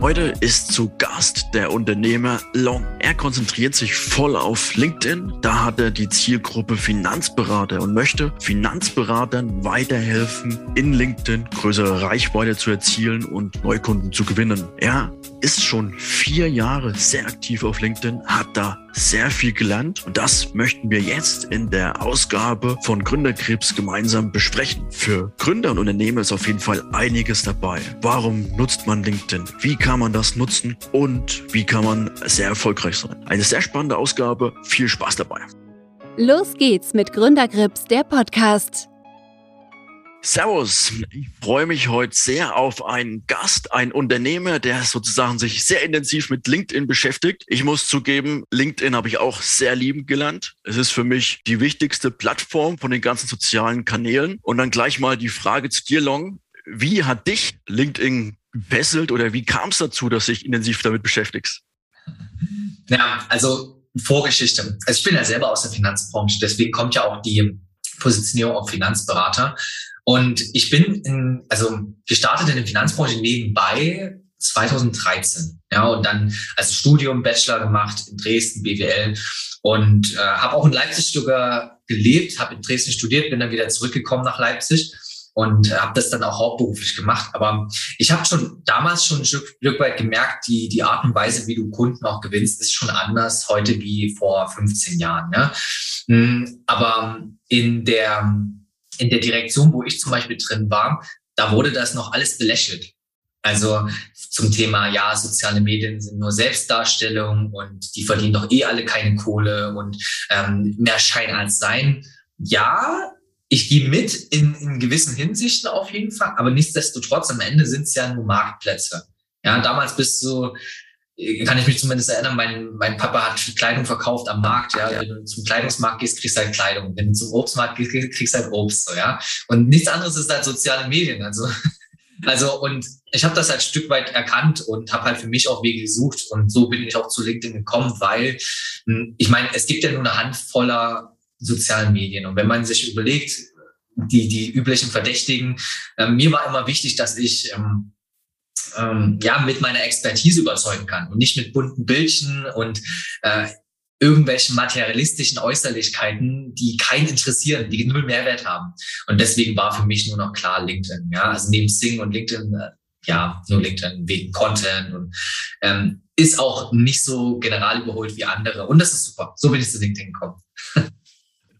Heute ist zu Gast der Unternehmer Long. Er konzentriert sich voll auf LinkedIn. Da hat er die Zielgruppe Finanzberater und möchte Finanzberatern weiterhelfen, in LinkedIn größere Reichweite zu erzielen und Neukunden zu gewinnen. Er ist schon vier Jahre sehr aktiv auf LinkedIn, hat da sehr viel gelernt und das möchten wir jetzt in der Ausgabe von Gründerkrebs gemeinsam besprechen. Für Gründer und Unternehmer ist auf jeden Fall einiges dabei. Warum nutzt man LinkedIn? Wie kann man das nutzen? Und wie kann man sehr erfolgreich sein? Eine sehr spannende Ausgabe. Viel Spaß dabei. Los geht's mit Gründergrips, der Podcast. Servus, ich freue mich heute sehr auf einen Gast, einen Unternehmer, der sozusagen sich sehr intensiv mit LinkedIn beschäftigt. Ich muss zugeben, LinkedIn habe ich auch sehr liebend gelernt. Es ist für mich die wichtigste Plattform von den ganzen sozialen Kanälen. Und dann gleich mal die Frage zu dir, Long. Wie hat dich LinkedIn gefesselt oder wie kam es dazu, dass du dich intensiv damit beschäftigst? Ja, also Vorgeschichte. Also ich bin ja selber aus der Finanzbranche, deswegen kommt ja auch die Positionierung auf Finanzberater. Und ich bin in, also gestartet in der Finanzbranche nebenbei 2013. Ja, und dann als Studium Bachelor gemacht in Dresden, BWL und äh, habe auch in Leipzig sogar gelebt, habe in Dresden studiert, bin dann wieder zurückgekommen nach Leipzig und habe das dann auch hauptberuflich gemacht. Aber ich habe schon damals schon ein Stück, Stück weit gemerkt, die, die Art und Weise, wie du Kunden auch gewinnst, ist schon anders heute wie vor 15 Jahren. Ne? Hm, aber in der in der Direktion, wo ich zum Beispiel drin war, da wurde das noch alles belächelt. Also zum Thema, ja, soziale Medien sind nur Selbstdarstellung und die verdienen doch eh alle keine Kohle und ähm, mehr Schein als Sein. Ja, ich gehe mit in, in gewissen Hinsichten auf jeden Fall, aber nichtsdestotrotz, am Ende sind es ja nur Marktplätze. Ja, damals bist du kann ich mich zumindest erinnern, mein, mein Papa hat Kleidung verkauft am Markt, ja. Wenn du zum Kleidungsmarkt gehst, kriegst du halt Kleidung. Wenn du zum Obstmarkt gehst, kriegst du halt Obst, so, ja. Und nichts anderes ist halt soziale Medien, also. Also, und ich habe das halt ein Stück weit erkannt und habe halt für mich auch Wege gesucht. Und so bin ich auch zu LinkedIn gekommen, weil hm, ich meine, es gibt ja nur eine Handvoller sozialen Medien. Und wenn man sich überlegt, die, die üblichen Verdächtigen, äh, mir war immer wichtig, dass ich ähm, ähm, ja mit meiner Expertise überzeugen kann und nicht mit bunten Bildchen und äh, irgendwelchen materialistischen Äußerlichkeiten, die keinen interessieren, die null Mehrwert haben. Und deswegen war für mich nur noch klar LinkedIn. Ja, also neben Sing und LinkedIn, äh, ja, nur LinkedIn wegen Content und ähm, ist auch nicht so general überholt wie andere. Und das ist super. So bin ich zu LinkedIn gekommen.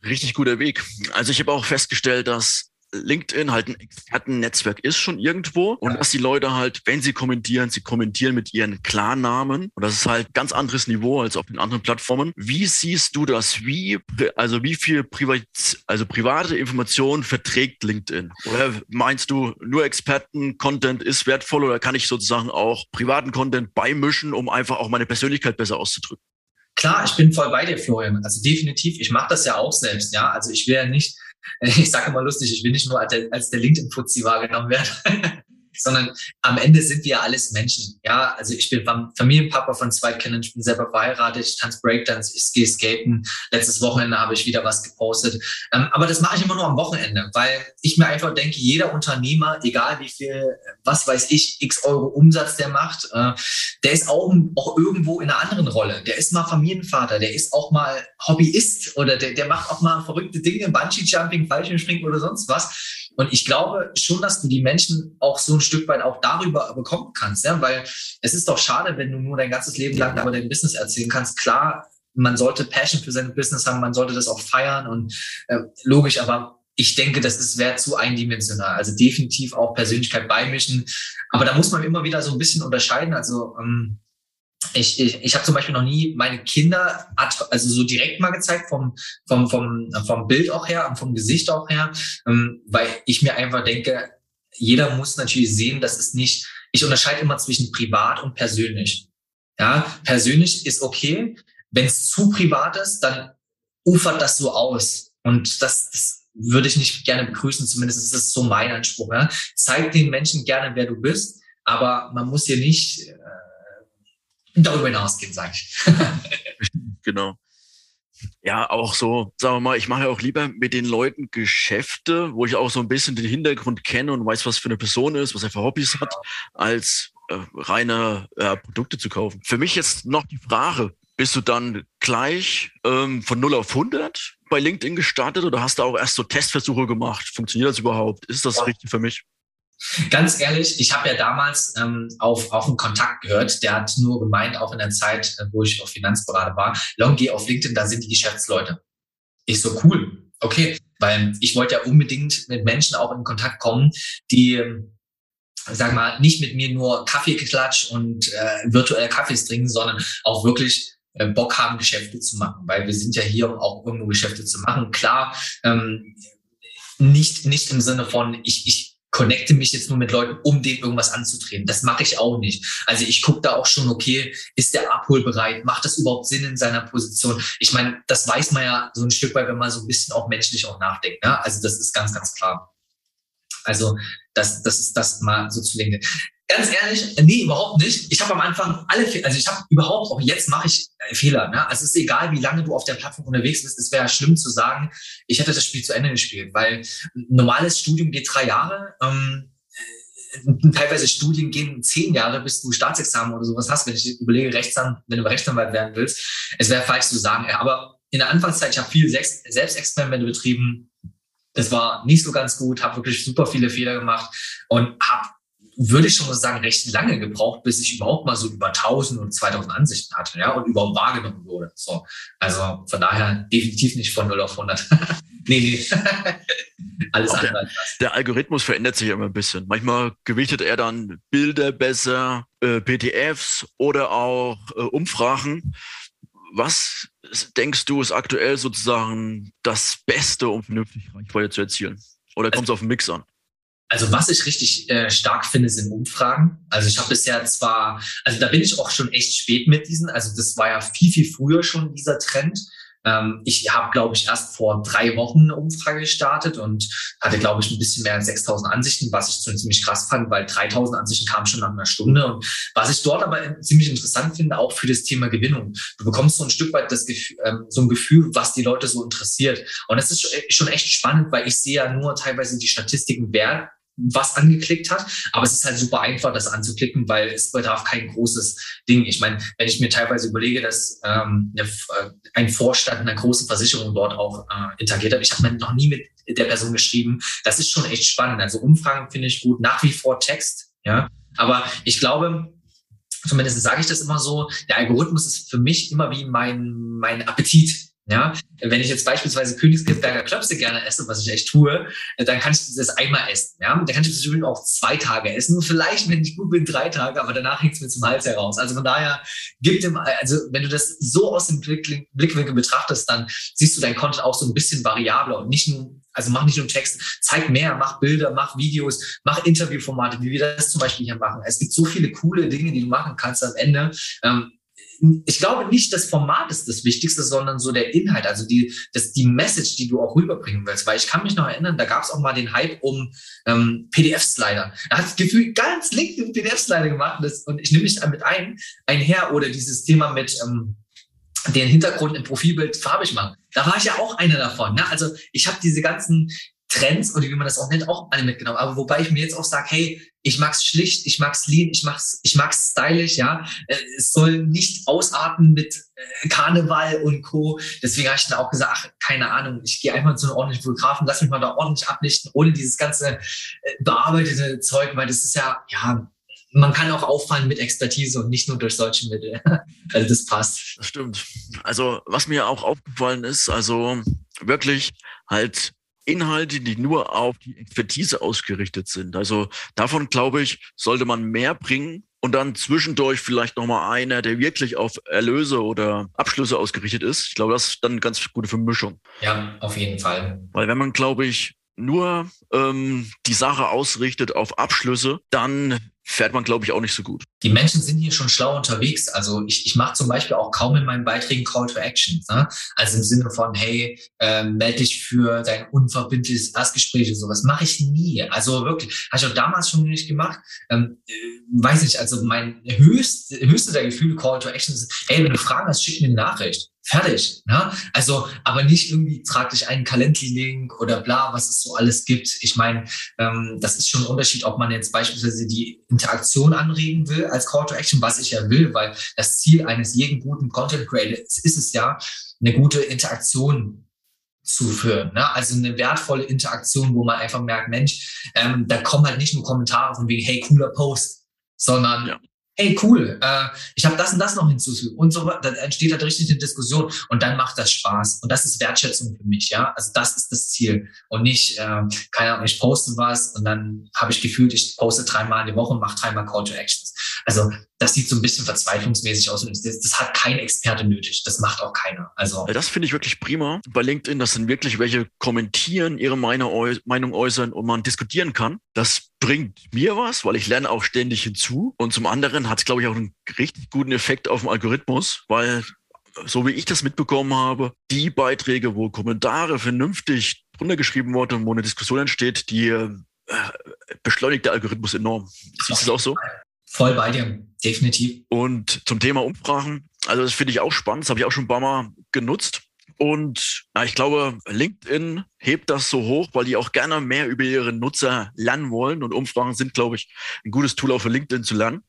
Richtig guter Weg. Also ich habe auch festgestellt, dass LinkedIn halt ein Expertennetzwerk ist schon irgendwo und dass die Leute halt, wenn sie kommentieren, sie kommentieren mit ihren Klarnamen und das ist halt ganz anderes Niveau als auf den anderen Plattformen. Wie siehst du das? Wie, also wie viel Privat, also private Informationen verträgt LinkedIn? Oder meinst du, nur Experten-Content ist wertvoll oder kann ich sozusagen auch privaten Content beimischen, um einfach auch meine Persönlichkeit besser auszudrücken? Klar, ich bin voll bei dir, Florian. Also definitiv, ich mache das ja auch selbst, ja. Also ich will ja nicht ich sage immer lustig, ich will nicht nur als der, als der LinkedIn-Fuzzi wahrgenommen werden, sondern am Ende sind wir ja alles Menschen. Ja, also ich bin Familienpapa von zwei Kindern, ich bin selber verheiratet, ich tanze Breakdance, ich gehe skaten. Letztes Wochenende habe ich wieder was gepostet. Ähm, aber das mache ich immer nur am Wochenende, weil ich mir einfach denke, jeder Unternehmer, egal wie viel, was weiß ich, x Euro Umsatz der macht, äh, der ist auch, auch irgendwo in einer anderen Rolle. Der ist mal Familienvater, der ist auch mal Hobbyist oder der, der macht auch mal verrückte Dinge, Bungee-Jumping, Fallschirmspringen oder sonst was. Und ich glaube schon, dass du die Menschen auch so ein Stück weit auch darüber bekommen kannst, ja? weil es ist doch schade, wenn du nur dein ganzes Leben lang über dein Business erzählen kannst. Klar, man sollte Passion für sein Business haben, man sollte das auch feiern und äh, logisch, aber ich denke, das ist wäre zu eindimensional. Also definitiv auch Persönlichkeit beimischen. Aber da muss man immer wieder so ein bisschen unterscheiden. Also ähm, ich, ich, ich habe zum Beispiel noch nie meine Kinder also so direkt mal gezeigt vom, vom, vom, vom Bild auch her und vom Gesicht auch her, ähm, weil ich mir einfach denke, jeder muss natürlich sehen, dass es nicht, ich unterscheide immer zwischen privat und persönlich. Ja, persönlich ist okay. Wenn es zu privat ist, dann ufert das so aus. Und das, das würde ich nicht gerne begrüßen, zumindest ist das so mein Anspruch. Ja. Zeig den Menschen gerne, wer du bist aber man muss hier nicht äh, darüber hinausgehen, sage ich. genau. Ja, auch so, sagen wir mal, ich mache ja auch lieber mit den Leuten Geschäfte, wo ich auch so ein bisschen den Hintergrund kenne und weiß, was für eine Person ist, was er für Hobbys hat, als äh, reine äh, Produkte zu kaufen. Für mich jetzt noch die Frage, bist du dann gleich ähm, von 0 auf 100 bei LinkedIn gestartet oder hast du auch erst so Testversuche gemacht? Funktioniert das überhaupt? Ist das ja. richtig für mich? Ganz ehrlich, ich habe ja damals ähm, auf, auf einen Kontakt gehört, der hat nur gemeint, auch in der Zeit, äh, wo ich auf Finanzberater war, Long, geh auf LinkedIn, da sind die Geschäftsleute. Ich so, cool, okay, weil ich wollte ja unbedingt mit Menschen auch in Kontakt kommen, die, ähm, sag mal, nicht mit mir nur Kaffeeklatsch und äh, virtuelle Kaffees trinken, sondern auch wirklich äh, Bock haben, Geschäfte zu machen, weil wir sind ja hier, um auch irgendwo Geschäfte zu machen. Klar, ähm, nicht, nicht im Sinne von, ich, ich connecte mich jetzt nur mit Leuten, um denen irgendwas anzutreten. Das mache ich auch nicht. Also ich gucke da auch schon, okay, ist der abholbereit? Macht das überhaupt Sinn in seiner Position? Ich meine, das weiß man ja so ein Stück weit, wenn man so ein bisschen auch menschlich auch nachdenkt. Ne? Also das ist ganz, ganz klar. Also das, das ist das mal so zu legen. Ganz ehrlich, nee, überhaupt nicht. Ich habe am Anfang alle, also ich habe überhaupt, auch jetzt mache ich äh, Fehler. Ne? Also es ist egal, wie lange du auf der Plattform unterwegs bist. Es wäre schlimm zu sagen, ich hätte das Spiel zu Ende gespielt, weil ein normales Studium geht drei Jahre. Ähm, äh, teilweise Studien gehen zehn Jahre, bis du Staatsexamen oder sowas hast. Wenn ich überlege, Rechtsanwalt, wenn du Rechtsanwalt werden willst, es wäre falsch zu sagen. Aber in der Anfangszeit, ich habe viel Selbstexperimente betrieben. Das war nicht so ganz gut, habe wirklich super viele Fehler gemacht und habe würde ich schon mal sagen, recht lange gebraucht, bis ich überhaupt mal so über 1000 und 2000 Ansichten hatte, ja, und überhaupt wahrgenommen wurde. So. Also von daher definitiv nicht von 0 auf 100. nee, nee. Alles andere. Der, der, Algorithmus verändert sich immer ein bisschen. Manchmal gewichtet er dann Bilder besser, äh, PDFs oder auch äh, Umfragen. Was denkst du ist aktuell sozusagen das Beste, um vernünftig Reichweite zu erzielen? Oder kommt es auf den Mix an? Also was ich richtig äh, stark finde, sind Umfragen. Also ich habe bisher zwar, also da bin ich auch schon echt spät mit diesen. Also das war ja viel, viel früher schon dieser Trend. Ähm, ich habe, glaube ich, erst vor drei Wochen eine Umfrage gestartet und hatte, glaube ich, ein bisschen mehr als 6000 Ansichten, was ich ziemlich krass fand, weil 3000 Ansichten kamen schon nach einer Stunde. Und was ich dort aber ziemlich interessant finde, auch für das Thema Gewinnung. Du bekommst so ein Stück weit das Gefühl, ähm, so ein Gefühl, was die Leute so interessiert. Und das ist schon echt spannend, weil ich sehe ja nur teilweise die Statistiken, wer was angeklickt hat. Aber es ist halt super einfach, das anzuklicken, weil es bedarf kein großes Ding. Ich meine, wenn ich mir teilweise überlege, dass ähm, äh, ein Vorstand einer großen Versicherung dort auch äh, interagiert hat, ich habe noch nie mit der Person geschrieben. Das ist schon echt spannend. Also Umfragen finde ich gut, nach wie vor Text. Ja, aber ich glaube, zumindest sage ich das immer so, der Algorithmus ist für mich immer wie mein, mein Appetit. Ja, wenn ich jetzt beispielsweise Königsberger Klöpse gerne esse, was ich echt tue, dann kann ich das einmal essen. Ja, dann kann ich das übrigens auch zwei Tage essen. Vielleicht, wenn ich gut bin, drei Tage, aber danach hängt es mir zum Hals heraus. Also von daher gibt dem, also wenn du das so aus dem Blickwinkel betrachtest, dann siehst du dein Content auch so ein bisschen variabler und nicht nur also mach nicht nur Text, zeig mehr, mach Bilder, mach Videos, mach Interviewformate, wie wir das zum Beispiel hier machen. Es gibt so viele coole Dinge, die du machen kannst am Ende. Ähm, ich glaube nicht, das Format ist das Wichtigste, sondern so der Inhalt, also die, das, die Message, die du auch rüberbringen willst. Weil ich kann mich noch erinnern, da gab es auch mal den Hype um ähm, PDF-Slider. Da hat das Gefühl ganz links PDF-Slider gemacht und, das, und ich nehme mich damit ein, einher oder dieses Thema mit ähm, den Hintergrund im Profilbild farbig machen. Da war ich ja auch einer davon. Ne? Also ich habe diese ganzen Trends oder wie man das auch nennt, auch alle mitgenommen. Aber wobei ich mir jetzt auch sage, hey, ich mag's schlicht, ich mag's lean, ich mag's, ich mag's stylisch, ja. Äh, es soll nicht ausarten mit äh, Karneval und Co. Deswegen habe ich dann auch gesagt, ach, keine Ahnung, ich gehe einfach zu einem ordentlichen Fotografen, lass mich mal da ordentlich ablichten, ohne dieses ganze äh, bearbeitete Zeug, weil das ist ja, ja, man kann auch auffallen mit Expertise und nicht nur durch solche Mittel. also das passt. Das stimmt. Also was mir auch aufgefallen ist, also wirklich halt Inhalte, die nur auf die Expertise ausgerichtet sind. Also davon, glaube ich, sollte man mehr bringen und dann zwischendurch vielleicht nochmal einer, der wirklich auf Erlöse oder Abschlüsse ausgerichtet ist. Ich glaube, das ist dann eine ganz gute Vermischung. Ja, auf jeden Fall. Weil wenn man, glaube ich, nur ähm, die Sache ausrichtet auf Abschlüsse, dann fährt man, glaube ich, auch nicht so gut. Die Menschen sind hier schon schlau unterwegs. Also ich, ich mache zum Beispiel auch kaum in meinen Beiträgen Call to Action. Ne? Also im Sinne von, hey, äh, melde dich für dein unverbindliches Erstgespräch oder sowas. Mache ich nie. Also wirklich, habe ich auch damals schon nicht gemacht. Ähm, äh, weiß nicht, also mein höchst, höchste der Gefühle Call to Action ist, ey, wenn du Fragen hast, schick mir eine Nachricht. Fertig. Ne? Also, aber nicht irgendwie trag dich einen Calendly-Link oder bla, was es so alles gibt. Ich meine, ähm, das ist schon ein Unterschied, ob man jetzt beispielsweise die Interaktion anregen will als Call to Action, was ich ja will, weil das Ziel eines jeden guten Content Creators ist es ja, eine gute Interaktion zu führen. Ne? Also eine wertvolle Interaktion, wo man einfach merkt, Mensch, ähm, da kommen halt nicht nur Kommentare von wegen, hey, cooler Post, sondern ja hey cool, äh, ich habe das und das noch hinzufügen und so dann entsteht halt richtig eine Diskussion und dann macht das Spaß und das ist Wertschätzung für mich, ja, also das ist das Ziel und nicht, äh, keine Ahnung, ich poste was und dann habe ich gefühlt, ich poste dreimal in die Woche und mache dreimal Call to Actions. Also das sieht so ein bisschen verzweiflungsmäßig aus und das, das hat kein Experte nötig, das macht auch keiner. Also das finde ich wirklich prima bei LinkedIn, dass dann wirklich welche kommentieren, ihre Meinung äußern und man diskutieren kann. Das bringt mir was, weil ich lerne auch ständig hinzu. Und zum anderen hat es, glaube ich, auch einen richtig guten Effekt auf den Algorithmus, weil so wie ich das mitbekommen habe, die Beiträge, wo Kommentare vernünftig drunter geschrieben wurden und wo eine Diskussion entsteht, die äh, beschleunigt der Algorithmus enorm. Siehst du es auch so? Voll bei dir, definitiv. Und zum Thema Umfragen, also das finde ich auch spannend, das habe ich auch schon ein paar Mal genutzt. Und na, ich glaube, LinkedIn hebt das so hoch, weil die auch gerne mehr über ihre Nutzer lernen wollen. Und Umfragen sind, glaube ich, ein gutes Tool auch für LinkedIn zu lernen.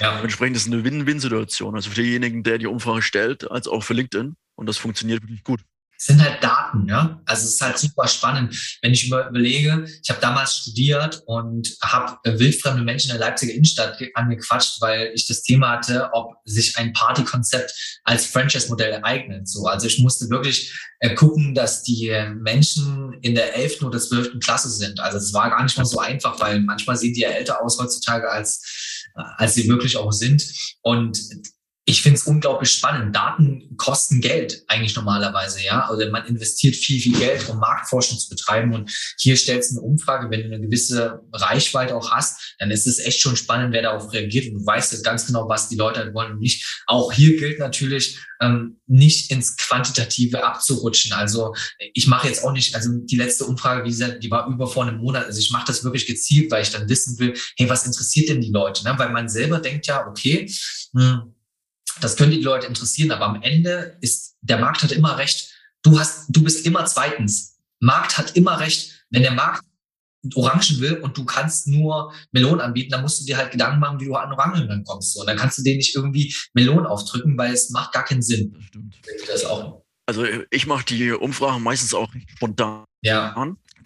Ja. Dementsprechend ist es eine Win-Win-Situation. Also für denjenigen, der die Umfrage stellt, als auch für LinkedIn. Und das funktioniert wirklich gut sind halt Daten, ja. Also es ist halt super spannend, wenn ich überlege, ich habe damals studiert und habe wildfremde Menschen in der Leipziger Innenstadt angequatscht, weil ich das Thema hatte, ob sich ein Partykonzept als Franchise-Modell eignet. So, also ich musste wirklich äh, gucken, dass die Menschen in der 11. oder 12. Klasse sind. Also es war gar nicht mal so einfach, weil manchmal sehen die ja älter aus heutzutage als äh, als sie wirklich auch sind. Und ich finde es unglaublich spannend. Daten kosten Geld eigentlich normalerweise, ja. Also man investiert viel, viel Geld, um Marktforschung zu betreiben. Und hier stellst du eine Umfrage, wenn du eine gewisse Reichweite auch hast, dann ist es echt schon spannend, wer darauf reagiert. Und du weißt jetzt ganz genau, was die Leute halt wollen und nicht. Auch hier gilt natürlich, ähm, nicht ins Quantitative abzurutschen. Also ich mache jetzt auch nicht, also die letzte Umfrage, wie gesagt, die war über vor einem Monat. Also ich mache das wirklich gezielt, weil ich dann wissen will, hey, was interessiert denn die Leute? Ne? Weil man selber denkt ja, okay, hm, das könnte die Leute interessieren, aber am Ende ist, der Markt hat immer recht. Du hast, du bist immer zweitens. Markt hat immer recht. Wenn der Markt Orangen will und du kannst nur Melonen anbieten, dann musst du dir halt Gedanken machen, wie du an Orangen dann kommst. Und dann kannst du denen nicht irgendwie Melonen aufdrücken, weil es macht gar keinen Sinn. Das stimmt. Das auch. Also ich mache die Umfragen meistens auch spontan. Ja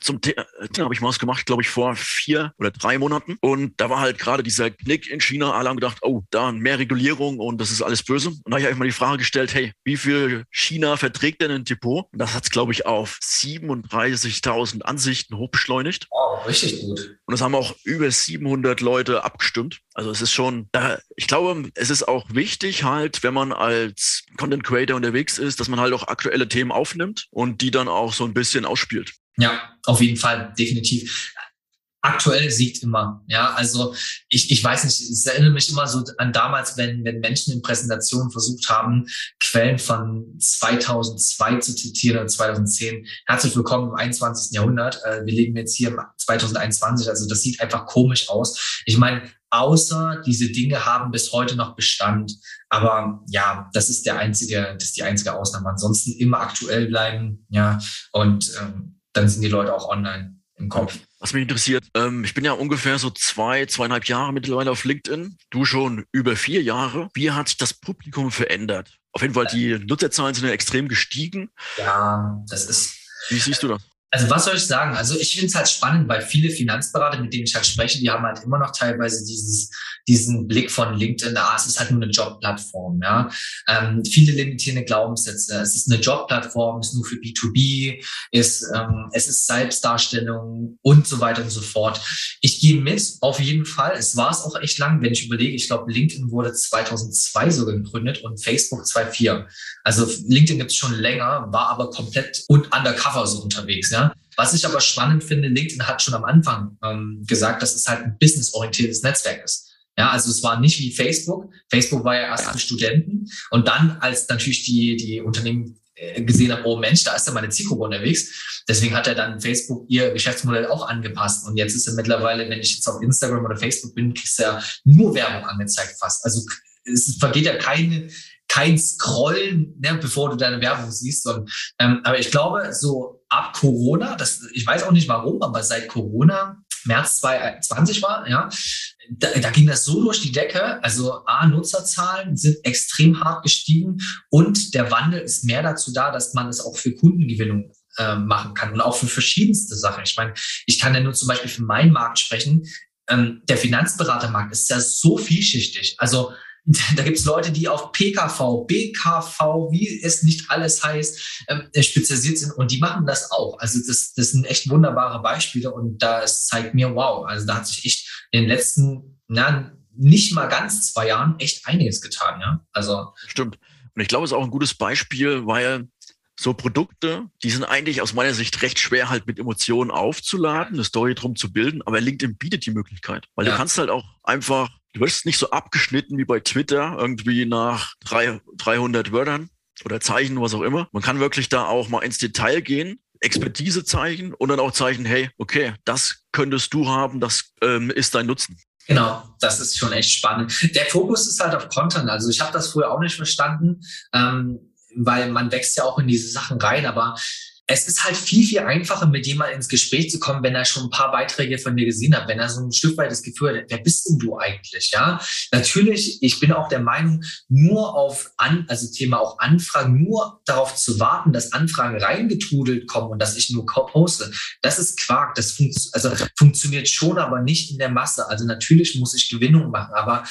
zum Thema habe ich mal was gemacht, glaube ich, vor vier oder drei Monaten. Und da war halt gerade dieser Knick in China. Alle haben gedacht, oh, da mehr Regulierung und das ist alles böse. Und da habe ich einfach mal die Frage gestellt, hey, wie viel China verträgt denn ein Depot? Und das hat es, glaube ich, auf 37.000 Ansichten hochbeschleunigt. Wow, richtig gut. Und es haben auch über 700 Leute abgestimmt. Also es ist schon, ich glaube, es ist auch wichtig halt, wenn man als Content Creator unterwegs ist, dass man halt auch aktuelle Themen aufnimmt und die dann auch so ein bisschen ausspielt. Ja, auf jeden Fall, definitiv. Aktuell siegt immer. Ja, also ich, ich weiß nicht, es erinnert mich immer so an damals, wenn, wenn Menschen in Präsentationen versucht haben, Quellen von 2002 zu zitieren oder 2010. Herzlich willkommen im 21. Jahrhundert. Äh, wir leben jetzt hier im 2021. Also das sieht einfach komisch aus. Ich meine, außer diese Dinge haben bis heute noch Bestand. Aber ja, das ist der einzige, das ist die einzige Ausnahme. Ansonsten immer aktuell bleiben. Ja, und ähm, dann sind die Leute auch online im Kopf. Was mich interessiert, ähm, ich bin ja ungefähr so zwei, zweieinhalb Jahre mittlerweile auf LinkedIn. Du schon über vier Jahre. Wie hat sich das Publikum verändert? Auf jeden Fall, die Nutzerzahlen sind ja extrem gestiegen. Ja, das ist. Wie siehst du das? Also was soll ich sagen? Also ich finde es halt spannend, weil viele Finanzberater, mit denen ich halt spreche, die haben halt immer noch teilweise dieses, diesen Blick von LinkedIn, ah, es ist halt nur eine Jobplattform, ja. Ähm, viele limitierende Glaubenssätze. Es ist eine Jobplattform, ist nur für B2B, ist, ähm, es ist Selbstdarstellung und so weiter und so fort. Ich gehe mit, auf jeden Fall. Es war es auch echt lang, wenn ich überlege. Ich glaube, LinkedIn wurde 2002 sogar gegründet und Facebook 2004. Also LinkedIn gibt es schon länger, war aber komplett und undercover so unterwegs, ja. Was ich aber spannend finde, LinkedIn hat schon am Anfang ähm, gesagt, dass es halt ein businessorientiertes Netzwerk ist. Ja, also es war nicht wie Facebook. Facebook war ja erst für Studenten und dann, als natürlich die, die Unternehmen äh, gesehen haben, oh Mensch, da ist ja meine Zielgruppe unterwegs. Deswegen hat er dann Facebook ihr Geschäftsmodell auch angepasst. Und jetzt ist er mittlerweile, wenn ich jetzt auf Instagram oder Facebook bin, kriegst du ja nur Werbung angezeigt fast. Also es vergeht ja keine, kein Scrollen, ne, bevor du deine Werbung siehst. Und, ähm, aber ich glaube, so ab Corona, das, ich weiß auch nicht warum, aber seit Corona, März 2020 war, ja, da, da ging das so durch die Decke. Also A, Nutzerzahlen sind extrem hart gestiegen und der Wandel ist mehr dazu da, dass man es auch für Kundengewinnung äh, machen kann und auch für verschiedenste Sachen. Ich meine, ich kann ja nur zum Beispiel für meinen Markt sprechen. Ähm, der Finanzberatermarkt ist ja so vielschichtig. Also da gibt es Leute, die auf PKV, BKV, wie es nicht alles heißt, ähm, spezialisiert sind und die machen das auch. Also das, das sind echt wunderbare Beispiele und das zeigt mir, wow, also da hat sich echt in den letzten, na, nicht mal ganz zwei Jahren echt einiges getan, ja. Also. Stimmt. Und ich glaube, es ist auch ein gutes Beispiel, weil so Produkte, die sind eigentlich aus meiner Sicht recht schwer halt mit Emotionen aufzuladen, eine Story drum zu bilden, aber LinkedIn bietet die Möglichkeit, weil ja. du kannst halt auch einfach du wirst nicht so abgeschnitten wie bei Twitter, irgendwie nach drei, 300 Wörtern oder Zeichen, was auch immer. Man kann wirklich da auch mal ins Detail gehen, Expertise zeigen und dann auch zeigen, hey, okay, das könntest du haben, das ähm, ist dein Nutzen. Genau, das ist schon echt spannend. Der Fokus ist halt auf Content. Also ich habe das früher auch nicht verstanden, ähm, weil man wächst ja auch in diese Sachen rein, aber es ist halt viel, viel einfacher, mit jemandem ins Gespräch zu kommen, wenn er schon ein paar Beiträge von dir gesehen hat, wenn er so ein Stück weit das Gefühl hat, wer bist denn du eigentlich? Ja, natürlich, ich bin auch der Meinung, nur auf an, also Thema auch Anfragen, nur darauf zu warten, dass Anfragen reingetrudelt kommen und dass ich nur poste, das ist Quark. Das funkt, also funktioniert schon, aber nicht in der Masse. Also natürlich muss ich Gewinnung machen, aber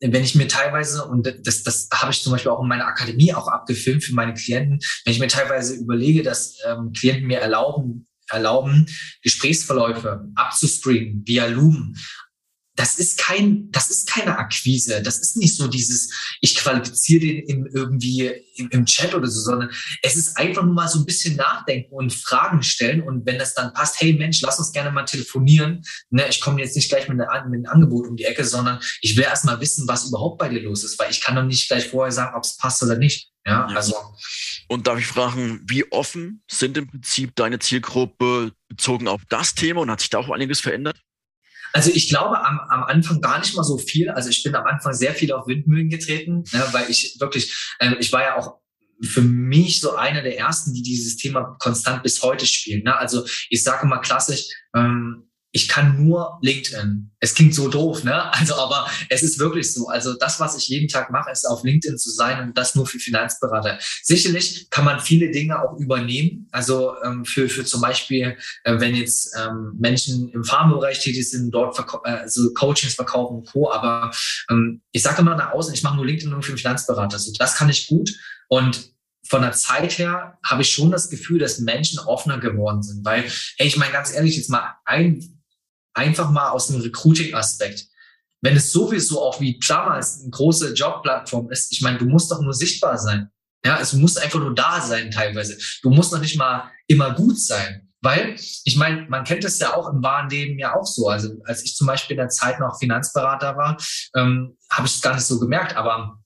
wenn ich mir teilweise, und das, das habe ich zum Beispiel auch in meiner Akademie auch abgefilmt für meine Klienten, wenn ich mir teilweise überlege, dass ähm, Klienten mir erlauben, erlauben, Gesprächsverläufe abzustreamen via Loom das ist kein, das ist keine Akquise. Das ist nicht so dieses, ich qualifiziere den im, irgendwie im, im, Chat oder so, sondern es ist einfach nur mal so ein bisschen nachdenken und Fragen stellen. Und wenn das dann passt, hey Mensch, lass uns gerne mal telefonieren. Ne, ich komme jetzt nicht gleich mit, einer, mit einem Angebot um die Ecke, sondern ich will erst mal wissen, was überhaupt bei dir los ist, weil ich kann doch nicht gleich vorher sagen, ob es passt oder nicht. Ja, also. Und darf ich fragen, wie offen sind im Prinzip deine Zielgruppe bezogen auf das Thema und hat sich da auch einiges verändert? Also ich glaube am, am Anfang gar nicht mal so viel. Also ich bin am Anfang sehr viel auf Windmühlen getreten, ne, weil ich wirklich, äh, ich war ja auch für mich so einer der ersten, die dieses Thema konstant bis heute spielen. Ne? Also ich sage mal klassisch, ähm, ich kann nur LinkedIn. Es klingt so doof, ne? Also, aber es ist wirklich so. Also, das, was ich jeden Tag mache, ist auf LinkedIn zu sein und das nur für Finanzberater. Sicherlich kann man viele Dinge auch übernehmen. Also, ähm, für, für zum Beispiel, äh, wenn jetzt ähm, Menschen im Pharmabereich tätig sind, dort äh, also Coachings verkaufen und Co. Aber ähm, ich sage immer nach außen, ich mache nur LinkedIn nur für Finanzberater. Also, das kann ich gut. Und von der Zeit her habe ich schon das Gefühl, dass Menschen offener geworden sind. Weil, hey, ich meine ganz ehrlich, jetzt mal ein einfach mal aus dem Recruiting-Aspekt. Wenn es sowieso auch wie damals eine große Jobplattform ist, ich meine, du musst doch nur sichtbar sein. Ja, es muss einfach nur da sein teilweise. Du musst noch nicht mal immer gut sein. Weil, ich meine, man kennt es ja auch im wahren Leben ja auch so. Also als ich zum Beispiel in der Zeit noch Finanzberater war, ähm, habe ich es gar nicht so gemerkt. Aber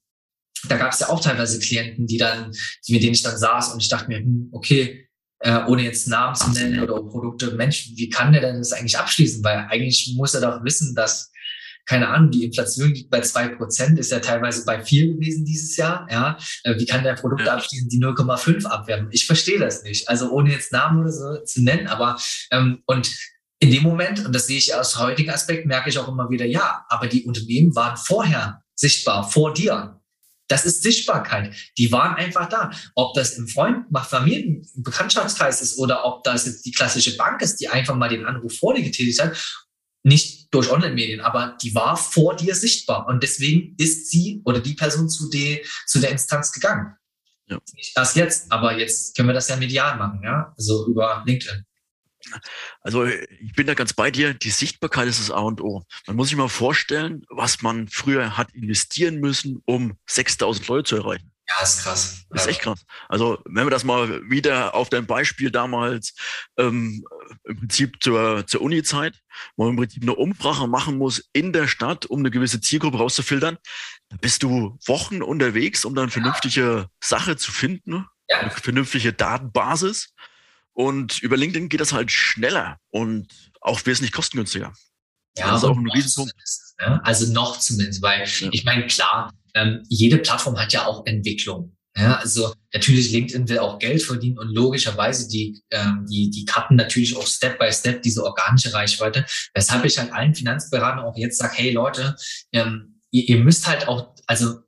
da gab es ja auch teilweise Klienten, die dann, die, mit denen ich dann saß und ich dachte mir, hm, okay, äh, ohne jetzt Namen zu nennen oder Produkte, Mensch, wie kann der denn das eigentlich abschließen? Weil eigentlich muss er doch wissen, dass keine Ahnung, die Inflation liegt bei zwei Prozent, ist ja teilweise bei vier gewesen dieses Jahr. Ja, äh, wie kann der Produkte ja. abschließen, die 0,5 abwerben? Ich verstehe das nicht. Also ohne jetzt Namen oder so zu nennen, aber ähm, und in dem Moment, und das sehe ich aus heutigen Aspekt, merke ich auch immer wieder, ja, aber die Unternehmen waren vorher sichtbar, vor dir. Das ist Sichtbarkeit. Die waren einfach da. Ob das im Freund, Familien, Bekanntschaftskreis ist oder ob das jetzt die klassische Bank ist, die einfach mal den Anruf vor dir getätigt hat, nicht durch Online-Medien, aber die war vor dir sichtbar. Und deswegen ist sie oder die Person zu, die, zu der Instanz gegangen. Ja. Nicht erst jetzt, aber jetzt können wir das ja medial machen, ja, also über LinkedIn. Also ich bin da ganz bei dir. Die Sichtbarkeit ist das A und O. Man muss sich mal vorstellen, was man früher hat investieren müssen, um 6000 Leute zu erreichen. Ja, ist krass. Das ist echt krass. Also, wenn wir das mal wieder auf dein Beispiel damals ähm, im Prinzip zur, zur Uni-Zeit, wo man im Prinzip eine Umfrage machen muss in der Stadt, um eine gewisse Zielgruppe rauszufiltern, da bist du Wochen unterwegs, um dann eine vernünftige Sache zu finden, ja. eine vernünftige Datenbasis. Und über LinkedIn geht das halt schneller und auch wesentlich kostengünstiger. Ja, das ist auch ein Riesenpunkt. Ne? Also noch zumindest, weil ja. ich meine, klar, ähm, jede Plattform hat ja auch Entwicklung. Ja, also natürlich LinkedIn will auch Geld verdienen und logischerweise die, ähm, die, die cutten natürlich auch Step by Step diese organische Reichweite. Weshalb ich halt allen Finanzberatern auch jetzt sage, hey Leute, ähm, ihr, ihr müsst halt auch, also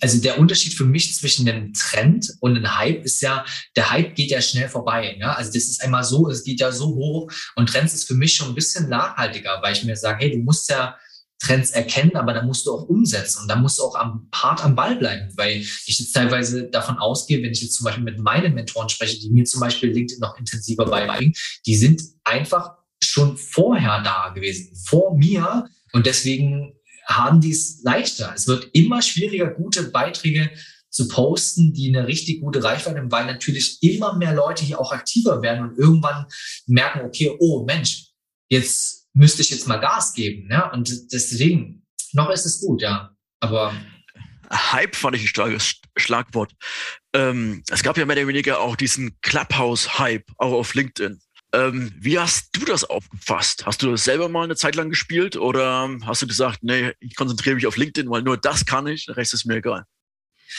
also der Unterschied für mich zwischen einem Trend und einem Hype ist ja, der Hype geht ja schnell vorbei. Ja? Also das ist einmal so, es geht ja so hoch und Trends ist für mich schon ein bisschen nachhaltiger, weil ich mir sage, hey, du musst ja Trends erkennen, aber da musst du auch umsetzen und da musst du auch am hart am Ball bleiben, weil ich jetzt teilweise davon ausgehe, wenn ich jetzt zum Beispiel mit meinen Mentoren spreche, die mir zum Beispiel LinkedIn noch intensiver beibringen, die sind einfach schon vorher da gewesen, vor mir und deswegen haben die es leichter. Es wird immer schwieriger, gute Beiträge zu posten, die eine richtig gute Reichweite haben, weil natürlich immer mehr Leute hier auch aktiver werden und irgendwann merken, okay, oh Mensch, jetzt müsste ich jetzt mal Gas geben. Ja? Und deswegen, noch ist es gut, ja. Aber Hype fand ich ein starkes Schlagwort. Ähm, es gab ja mehr oder weniger auch diesen Clubhouse-Hype, auch auf LinkedIn. Ähm, wie hast du das aufgefasst? Hast du das selber mal eine Zeit lang gespielt oder hast du gesagt, nee, ich konzentriere mich auf LinkedIn, weil nur das kann ich, der Rest ist mir egal?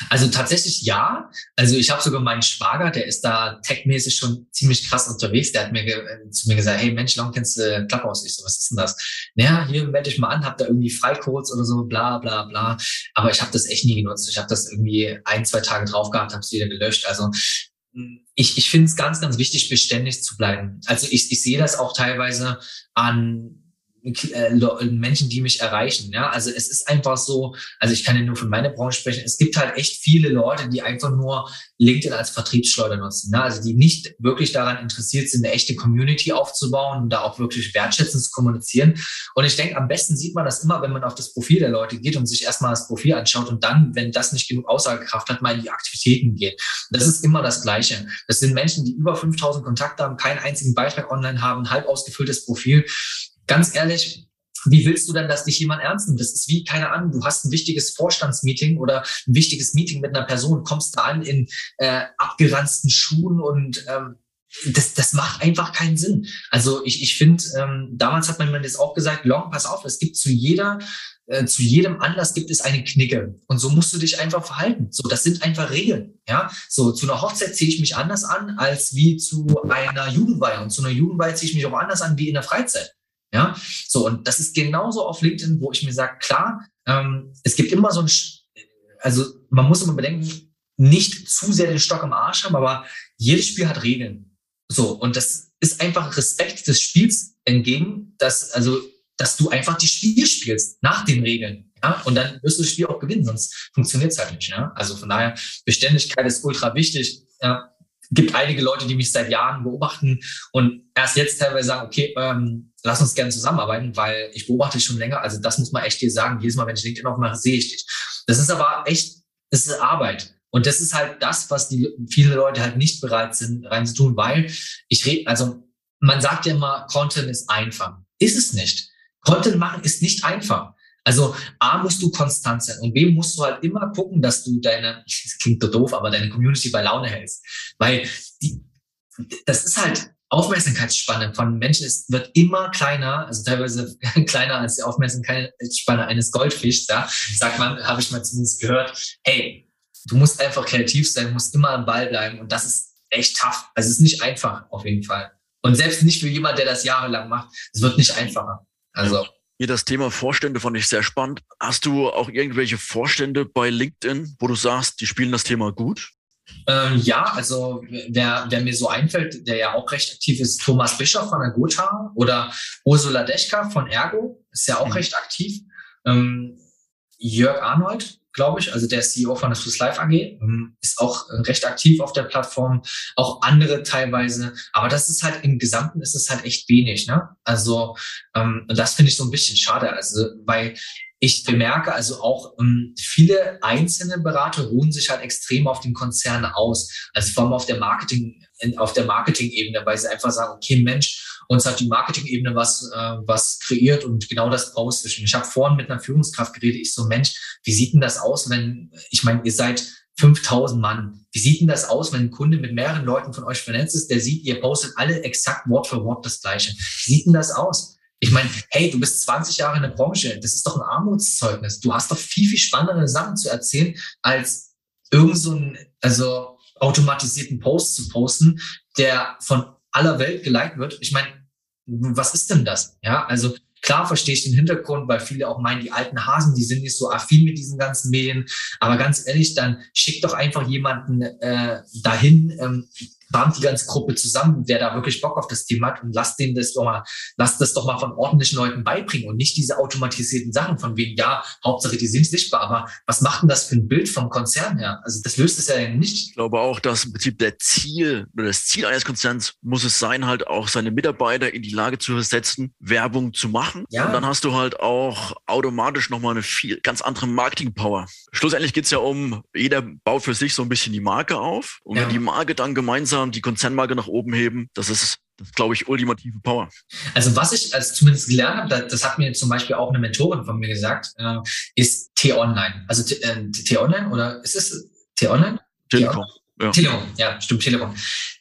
Also tatsächlich ja. Also ich habe sogar meinen Schwager, der ist da techmäßig schon ziemlich krass unterwegs. Der hat mir äh, zu mir gesagt, hey Mensch, lang kennst du Clubhouse? Ich so, was ist denn das? Naja, hier melde ich mal an, hab da irgendwie Freicodes oder so, bla bla bla. Aber ich habe das echt nie genutzt. Ich habe das irgendwie ein, zwei Tage drauf gehabt, habe es wieder gelöscht. Also ich, ich finde es ganz, ganz wichtig, beständig zu bleiben. Also ich, ich sehe das auch teilweise an Menschen, die mich erreichen. Ja, also es ist einfach so, also ich kann ja nur von meiner Branche sprechen. Es gibt halt echt viele Leute, die einfach nur LinkedIn als Vertriebsschleuder nutzen. Ne? Also die nicht wirklich daran interessiert sind, eine echte Community aufzubauen und da auch wirklich wertschätzend zu kommunizieren. Und ich denke, am besten sieht man das immer, wenn man auf das Profil der Leute geht und sich erstmal das Profil anschaut und dann, wenn das nicht genug Aussagekraft hat, mal in die Aktivitäten geht. Das ist immer das Gleiche. Das sind Menschen, die über 5000 Kontakte haben, keinen einzigen Beitrag online haben, halb ausgefülltes Profil ganz ehrlich, wie willst du denn, dass dich jemand ernst nimmt? Das ist wie, keine Ahnung, du hast ein wichtiges Vorstandsmeeting oder ein wichtiges Meeting mit einer Person, kommst da an in äh, abgeranzten Schuhen und ähm, das, das macht einfach keinen Sinn. Also ich, ich finde, ähm, damals hat man mir das auch gesagt, Long, pass auf, es gibt zu jeder, äh, zu jedem Anlass gibt es eine Knicke. Und so musst du dich einfach verhalten. So, das sind einfach Regeln. Ja, so zu einer Hochzeit ziehe ich mich anders an als wie zu einer Jugendweihe. Und zu einer Jugendweihe ziehe ich mich auch anders an wie in der Freizeit. Ja, so und das ist genauso auf LinkedIn, wo ich mir sage, klar, ähm, es gibt immer so ein, also man muss immer bedenken, nicht zu sehr den Stock im Arsch haben, aber jedes Spiel hat Regeln. So und das ist einfach Respekt des Spiels entgegen, dass also dass du einfach die Spiel spielst nach den Regeln. Ja? Und dann wirst du das Spiel auch gewinnen, sonst funktioniert es halt nicht. Ja? Also von daher, Beständigkeit ist ultra wichtig. Ja? gibt einige Leute, die mich seit Jahren beobachten und erst jetzt teilweise sagen, okay, ähm, lass uns gerne zusammenarbeiten, weil ich beobachte dich schon länger. Also das muss man echt dir sagen. Jedes Mal, wenn ich LinkedIn aufmache, sehe ich dich. Das ist aber echt, das ist Arbeit. Und das ist halt das, was die viele Leute halt nicht bereit sind, reinzutun, weil ich rede, also man sagt ja immer, Content ist einfach. Ist es nicht. Content machen ist nicht einfach. Also A musst du konstant sein und B musst du halt immer gucken, dass du deine, das klingt so doof, aber deine Community bei Laune hältst. Weil die, das ist halt Aufmerksamkeitsspanne von Menschen ist, wird immer kleiner, also teilweise kleiner als die Aufmerksamkeitsspanne eines Goldfischs, ja, sagt man, habe ich mal zumindest gehört, hey, du musst einfach kreativ sein, musst immer am Ball bleiben und das ist echt tough. Also es ist nicht einfach auf jeden Fall. Und selbst nicht für jemand, der das jahrelang macht, es wird nicht einfacher. Also hier das Thema Vorstände fand ich sehr spannend. Hast du auch irgendwelche Vorstände bei LinkedIn, wo du sagst, die spielen das Thema gut? Ähm, ja, also wer, wer mir so einfällt, der ja auch recht aktiv ist, Thomas Bischof von der Gotha oder Ursula Deschka von Ergo, ist ja auch mhm. recht aktiv. Ähm, Jörg Arnold, glaube ich, also der CEO von der Swiss Life AG, ähm, ist auch recht aktiv auf der Plattform, auch andere teilweise, aber das ist halt im Gesamten ist es halt echt wenig, ne? Also ähm, das finde ich so ein bisschen schade, also weil ich bemerke also auch, ähm, viele einzelne Berater ruhen sich halt extrem auf den Konzernen aus. Also vor allem auf der Marketing, auf der Marketing-Ebene, weil sie einfach sagen, okay, Mensch, uns hat die Marketing-Ebene was, äh, was kreiert und genau das brauchst du. Ich habe vorhin mit einer Führungskraft geredet, ich so, Mensch, wie sieht denn das aus, wenn, ich meine, ihr seid 5000 Mann. Wie sieht denn das aus, wenn ein Kunde mit mehreren Leuten von euch vernetzt ist, der sieht, ihr postet alle exakt Wort für Wort das Gleiche. Wie sieht denn das aus? Ich meine, hey, du bist 20 Jahre in der Branche. Das ist doch ein Armutszeugnis. Du hast doch viel, viel spannendere Sachen zu erzählen, als irgend so einen, also automatisierten Post zu posten, der von aller Welt geliked wird. Ich meine, was ist denn das? Ja, also Klar verstehe ich den Hintergrund, weil viele auch meinen, die alten Hasen, die sind nicht so affin mit diesen ganzen Medien. Aber ganz ehrlich, dann schick doch einfach jemanden äh, dahin, ähm, bahnt die ganze Gruppe zusammen, wer da wirklich Bock auf das Thema hat und lasst denen das doch mal, lasst das doch mal von ordentlichen Leuten beibringen und nicht diese automatisierten Sachen von wegen, ja, Hauptsache die sind sichtbar, aber was macht denn das für ein Bild vom Konzern her? Also das löst es ja nicht. Ich glaube auch, dass im Prinzip der Ziel oder das Ziel eines Konzerns muss es sein, halt auch seine Mitarbeiter in die Lage zu versetzen, Werbung zu machen. Ja. Und dann hast du halt auch automatisch nochmal eine viel ganz andere Marketing-Power. Schlussendlich geht's ja um, jeder baut für sich so ein bisschen die Marke auf und ja. wenn die Marke dann gemeinsam gemeinsam die Konzernmarke nach oben heben, das ist, das glaube ich, ultimative Power. Also was ich als zumindest gelernt habe, das hat mir zum Beispiel auch eine Mentorin von mir gesagt, äh, ist T-Online. Also äh, T-Online oder ist es T-Online? Telekom. Ja. Telekom, ja, stimmt, Telekom.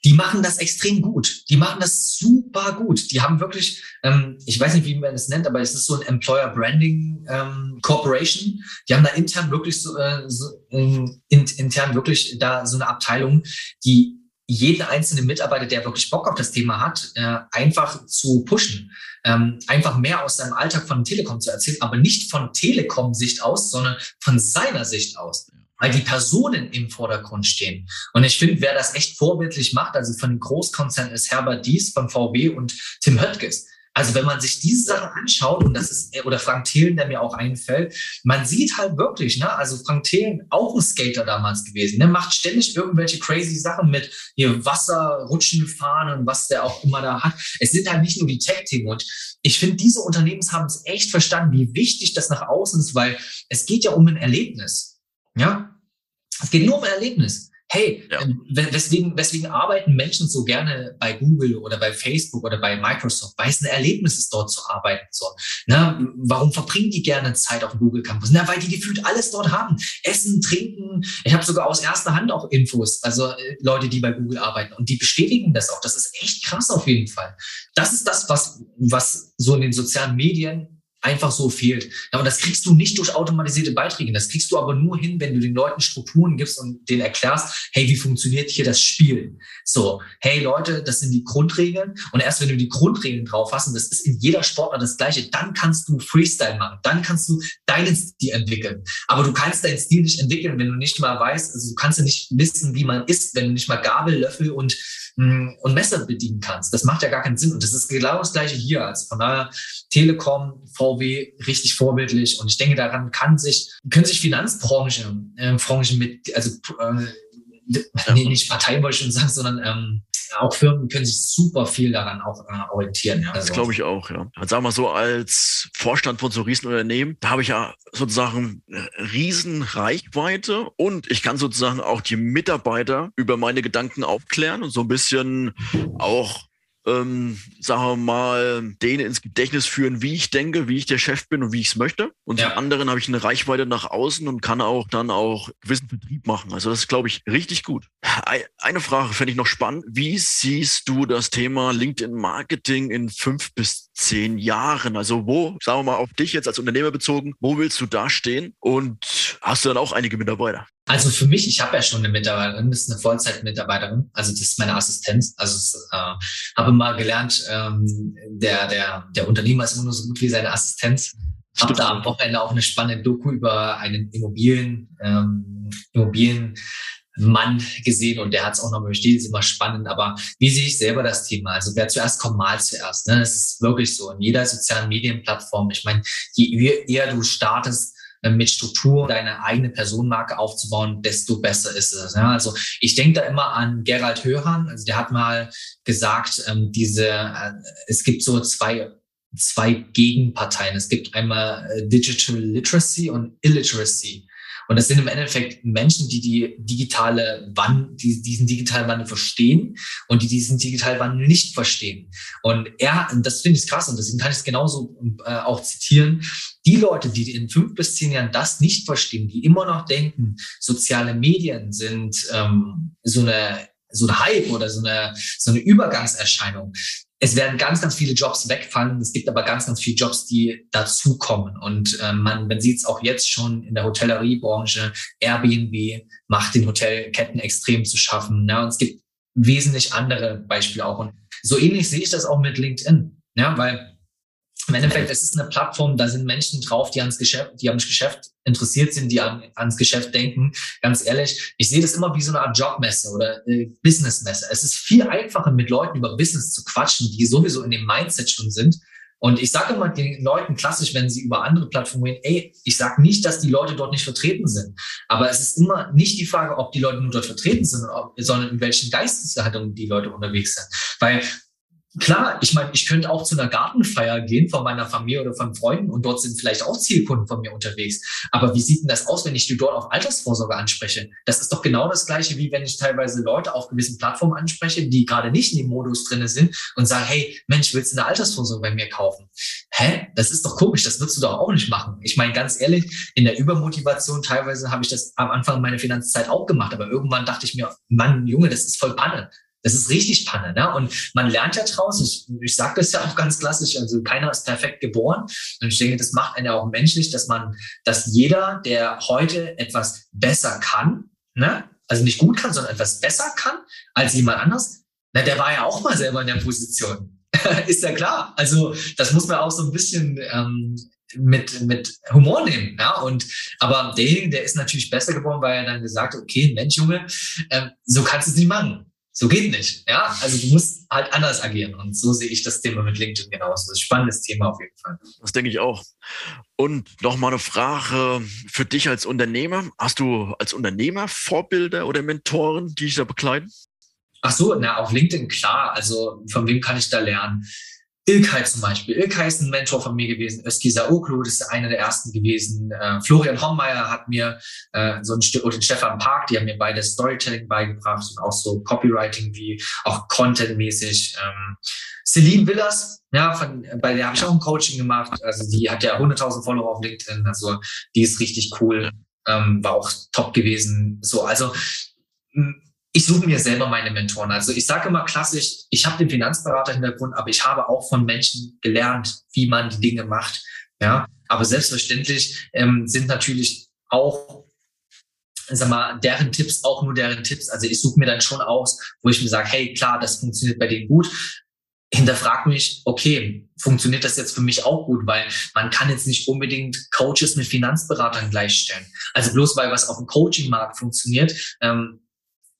Die machen das extrem gut. Die machen das super gut. Die haben wirklich, ähm, ich weiß nicht, wie man das nennt, aber es ist so ein Employer Branding ähm, Corporation. Die haben da intern wirklich so, äh, so ähm, in, intern wirklich da so eine Abteilung, die jeden einzelnen Mitarbeiter, der wirklich Bock auf das Thema hat, äh, einfach zu pushen, ähm, einfach mehr aus seinem Alltag von Telekom zu erzählen, aber nicht von Telekom-Sicht aus, sondern von seiner Sicht aus weil die Personen im Vordergrund stehen. Und ich finde, wer das echt vorbildlich macht, also von den Großkonzernen ist Herbert Dies von VW und Tim Höttges. Also wenn man sich diese Sachen anschaut, und das ist, oder Frank Thelen, der mir auch einfällt, man sieht halt wirklich, ne, also Frank Thelen, auch ein Skater damals gewesen, ne, macht ständig irgendwelche crazy Sachen mit hier Wasser, Rutschen fahren und was der auch immer da hat. Es sind halt nicht nur die Tech-Themen und ich finde, diese Unternehmen haben es echt verstanden, wie wichtig das nach außen ist, weil es geht ja um ein Erlebnis. Ja, es geht nur um ein Erlebnis hey, ja. Ähm, weswegen, weswegen arbeiten Menschen so gerne bei Google oder bei Facebook oder bei Microsoft, weil es ein Erlebnis ist, dort zu arbeiten. So, na, warum verbringen die gerne Zeit auf dem Google Campus? Na, weil die gefühlt alles dort haben. Essen, trinken. Ich habe sogar aus erster Hand auch Infos, also äh, Leute, die bei Google arbeiten. Und die bestätigen das auch. Das ist echt krass auf jeden Fall. Das ist das, was, was so in den sozialen Medien einfach so fehlt. Ja, und das kriegst du nicht durch automatisierte Beiträge. Das kriegst du aber nur hin, wenn du den Leuten Strukturen gibst und denen erklärst, hey, wie funktioniert hier das Spiel? So, hey Leute, das sind die Grundregeln. Und erst wenn du die Grundregeln drauf hast, und das ist in jeder Sportart das Gleiche, dann kannst du Freestyle machen. Dann kannst du deinen Stil entwickeln. Aber du kannst deinen Stil nicht entwickeln, wenn du nicht mal weißt, also du kannst ja nicht wissen, wie man isst, wenn du nicht mal Gabel, Löffel und hm, und Messer bedienen kannst. Das macht ja gar keinen Sinn. Und das ist genau das Gleiche hier. Also von daher Telekom, VW, richtig vorbildlich. Und ich denke, daran kann sich, können sich Finanzbranche, äh, Branchen mit, also äh, nee, nicht Partei wollte ich schon sagen, sondern ähm, auch Firmen können sich super viel daran auch äh, orientieren. Ja. Das also. glaube ich auch, ja. Also sagen wir so, als Vorstand von so Riesenunternehmen, da habe ich ja sozusagen Riesenreichweite und ich kann sozusagen auch die Mitarbeiter über meine Gedanken aufklären und so ein bisschen auch ähm, sagen wir mal, denen ins Gedächtnis führen, wie ich denke, wie ich der Chef bin und wie ich es möchte. Und ja. zum anderen habe ich eine Reichweite nach außen und kann auch dann auch gewissen Vertrieb machen. Also das ist, glaube ich, richtig gut. Eine Frage fände ich noch spannend. Wie siehst du das Thema LinkedIn-Marketing in fünf bis zehn Jahren? Also wo, sagen wir mal, auf dich jetzt als Unternehmer bezogen, wo willst du da stehen? Und hast du dann auch einige Mitarbeiter? Also für mich, ich habe ja schon eine Mitarbeiterin, das ist eine Vollzeitmitarbeiterin, also das ist meine Assistenz. Also äh, habe mal gelernt, ähm, der, der, der Unternehmer ist immer nur so gut wie seine Assistenz. Habe da am Wochenende auch eine spannende Doku über einen Immobilien, ähm, Immobilienmann gesehen und der hat es auch nochmal bestätigt, ist immer spannend. Aber wie sehe ich selber das Thema? Also wer zuerst kommt, mal zuerst. Ne? Das ist wirklich so. In jeder sozialen Medienplattform, ich meine, je eher du startest, mit Struktur deine eigene Personenmarke aufzubauen, desto besser ist es. Ja? Also ich denke da immer an Gerald Höhan, also der hat mal gesagt, ähm, diese, äh, es gibt so zwei zwei Gegenparteien. Es gibt einmal äh, Digital Literacy und Illiteracy. Und das sind im Endeffekt Menschen, die die digitale Wandel, die diesen digitalen Wandel verstehen und die diesen digitalen Wandel nicht verstehen. Und er, das finde ich krass und deswegen kann ich es genauso äh, auch zitieren. Die Leute, die in fünf bis zehn Jahren das nicht verstehen, die immer noch denken, soziale Medien sind ähm, so eine so ein Hype oder so eine, so eine Übergangserscheinung es werden ganz, ganz viele Jobs wegfallen. Es gibt aber ganz, ganz viele Jobs, die dazukommen. Und äh, man, man sieht es auch jetzt schon in der Hotelleriebranche. Airbnb macht den Hotelketten extrem zu schaffen. Ja, und es gibt wesentlich andere Beispiele auch. Und so ähnlich sehe ich das auch mit LinkedIn. Ja, weil im Endeffekt, es ist eine Plattform, da sind Menschen drauf, die ans Geschäft, die ans Geschäft interessiert sind, die an, ans Geschäft denken. Ganz ehrlich, ich sehe das immer wie so eine Art Jobmesse oder äh, Businessmesse. Es ist viel einfacher, mit Leuten über Business zu quatschen, die sowieso in dem Mindset schon sind. Und ich sage immer den Leuten klassisch, wenn sie über andere Plattformen reden, ey, ich sage nicht, dass die Leute dort nicht vertreten sind. Aber es ist immer nicht die Frage, ob die Leute nur dort vertreten sind, sondern in welchen Geisteshaltungen die Leute unterwegs sind. Weil Klar, ich meine, ich könnte auch zu einer Gartenfeier gehen von meiner Familie oder von Freunden und dort sind vielleicht auch Zielkunden von mir unterwegs. Aber wie sieht denn das aus, wenn ich die dort auf Altersvorsorge anspreche? Das ist doch genau das Gleiche, wie wenn ich teilweise Leute auf gewissen Plattformen anspreche, die gerade nicht in dem Modus drinne sind und sagen, hey, Mensch, willst du eine Altersvorsorge bei mir kaufen? Hä? Das ist doch komisch, das würdest du doch auch nicht machen. Ich meine, ganz ehrlich, in der Übermotivation teilweise habe ich das am Anfang meiner Finanzzeit auch gemacht, aber irgendwann dachte ich mir, Mann, Junge, das ist voll Panne. Das ist richtig Panne. Ne? Und man lernt ja draus. Ich, ich sage das ja auch ganz klassisch. Also keiner ist perfekt geboren. Und ich denke, das macht einen ja auch menschlich, dass man, dass jeder, der heute etwas besser kann, ne? also nicht gut kann, sondern etwas besser kann als jemand anders, na, der war ja auch mal selber in der Position. ist ja klar. Also das muss man auch so ein bisschen ähm, mit, mit Humor nehmen. Ja? Und aber der, der ist natürlich besser geworden, weil er dann gesagt hat, okay, Mensch, Junge, ähm, so kannst du es nicht machen so geht nicht. Ja, also du musst halt anders agieren. Und so sehe ich das Thema mit LinkedIn genauso. Das ist ein spannendes Thema auf jeden Fall. Das denke ich auch. Und noch mal eine Frage für dich als Unternehmer. Hast du als Unternehmer Vorbilder oder Mentoren, die dich da begleiten? Ach so, na, auf LinkedIn klar. Also von wem kann ich da lernen? Ilkay zum Beispiel. Ilkay ist ein Mentor von mir gewesen. Özki Saoglu, das ist einer der ersten gewesen. Äh, Florian Hommeier hat mir äh, so ein Stück, oder Stefan Park, die haben mir beide Storytelling beigebracht und auch so Copywriting wie auch Content-mäßig. Ähm, Celine Villas, ja, von, bei der habe ich auch ein Coaching gemacht. Also die hat ja 100.000 Follower auf LinkedIn. Also die ist richtig cool. Ähm, war auch top gewesen. So, also ich suche mir selber meine Mentoren. Also ich sage immer klassisch, ich habe den Finanzberater-Hintergrund, aber ich habe auch von Menschen gelernt, wie man die Dinge macht. Ja, aber selbstverständlich ähm, sind natürlich auch sag mal, deren Tipps auch nur deren Tipps. Also ich suche mir dann schon aus, wo ich mir sage, hey, klar, das funktioniert bei denen gut. Hinterfrag mich, okay, funktioniert das jetzt für mich auch gut? Weil man kann jetzt nicht unbedingt Coaches mit Finanzberatern gleichstellen. Also bloß weil was auf dem Coaching-Markt funktioniert, ähm,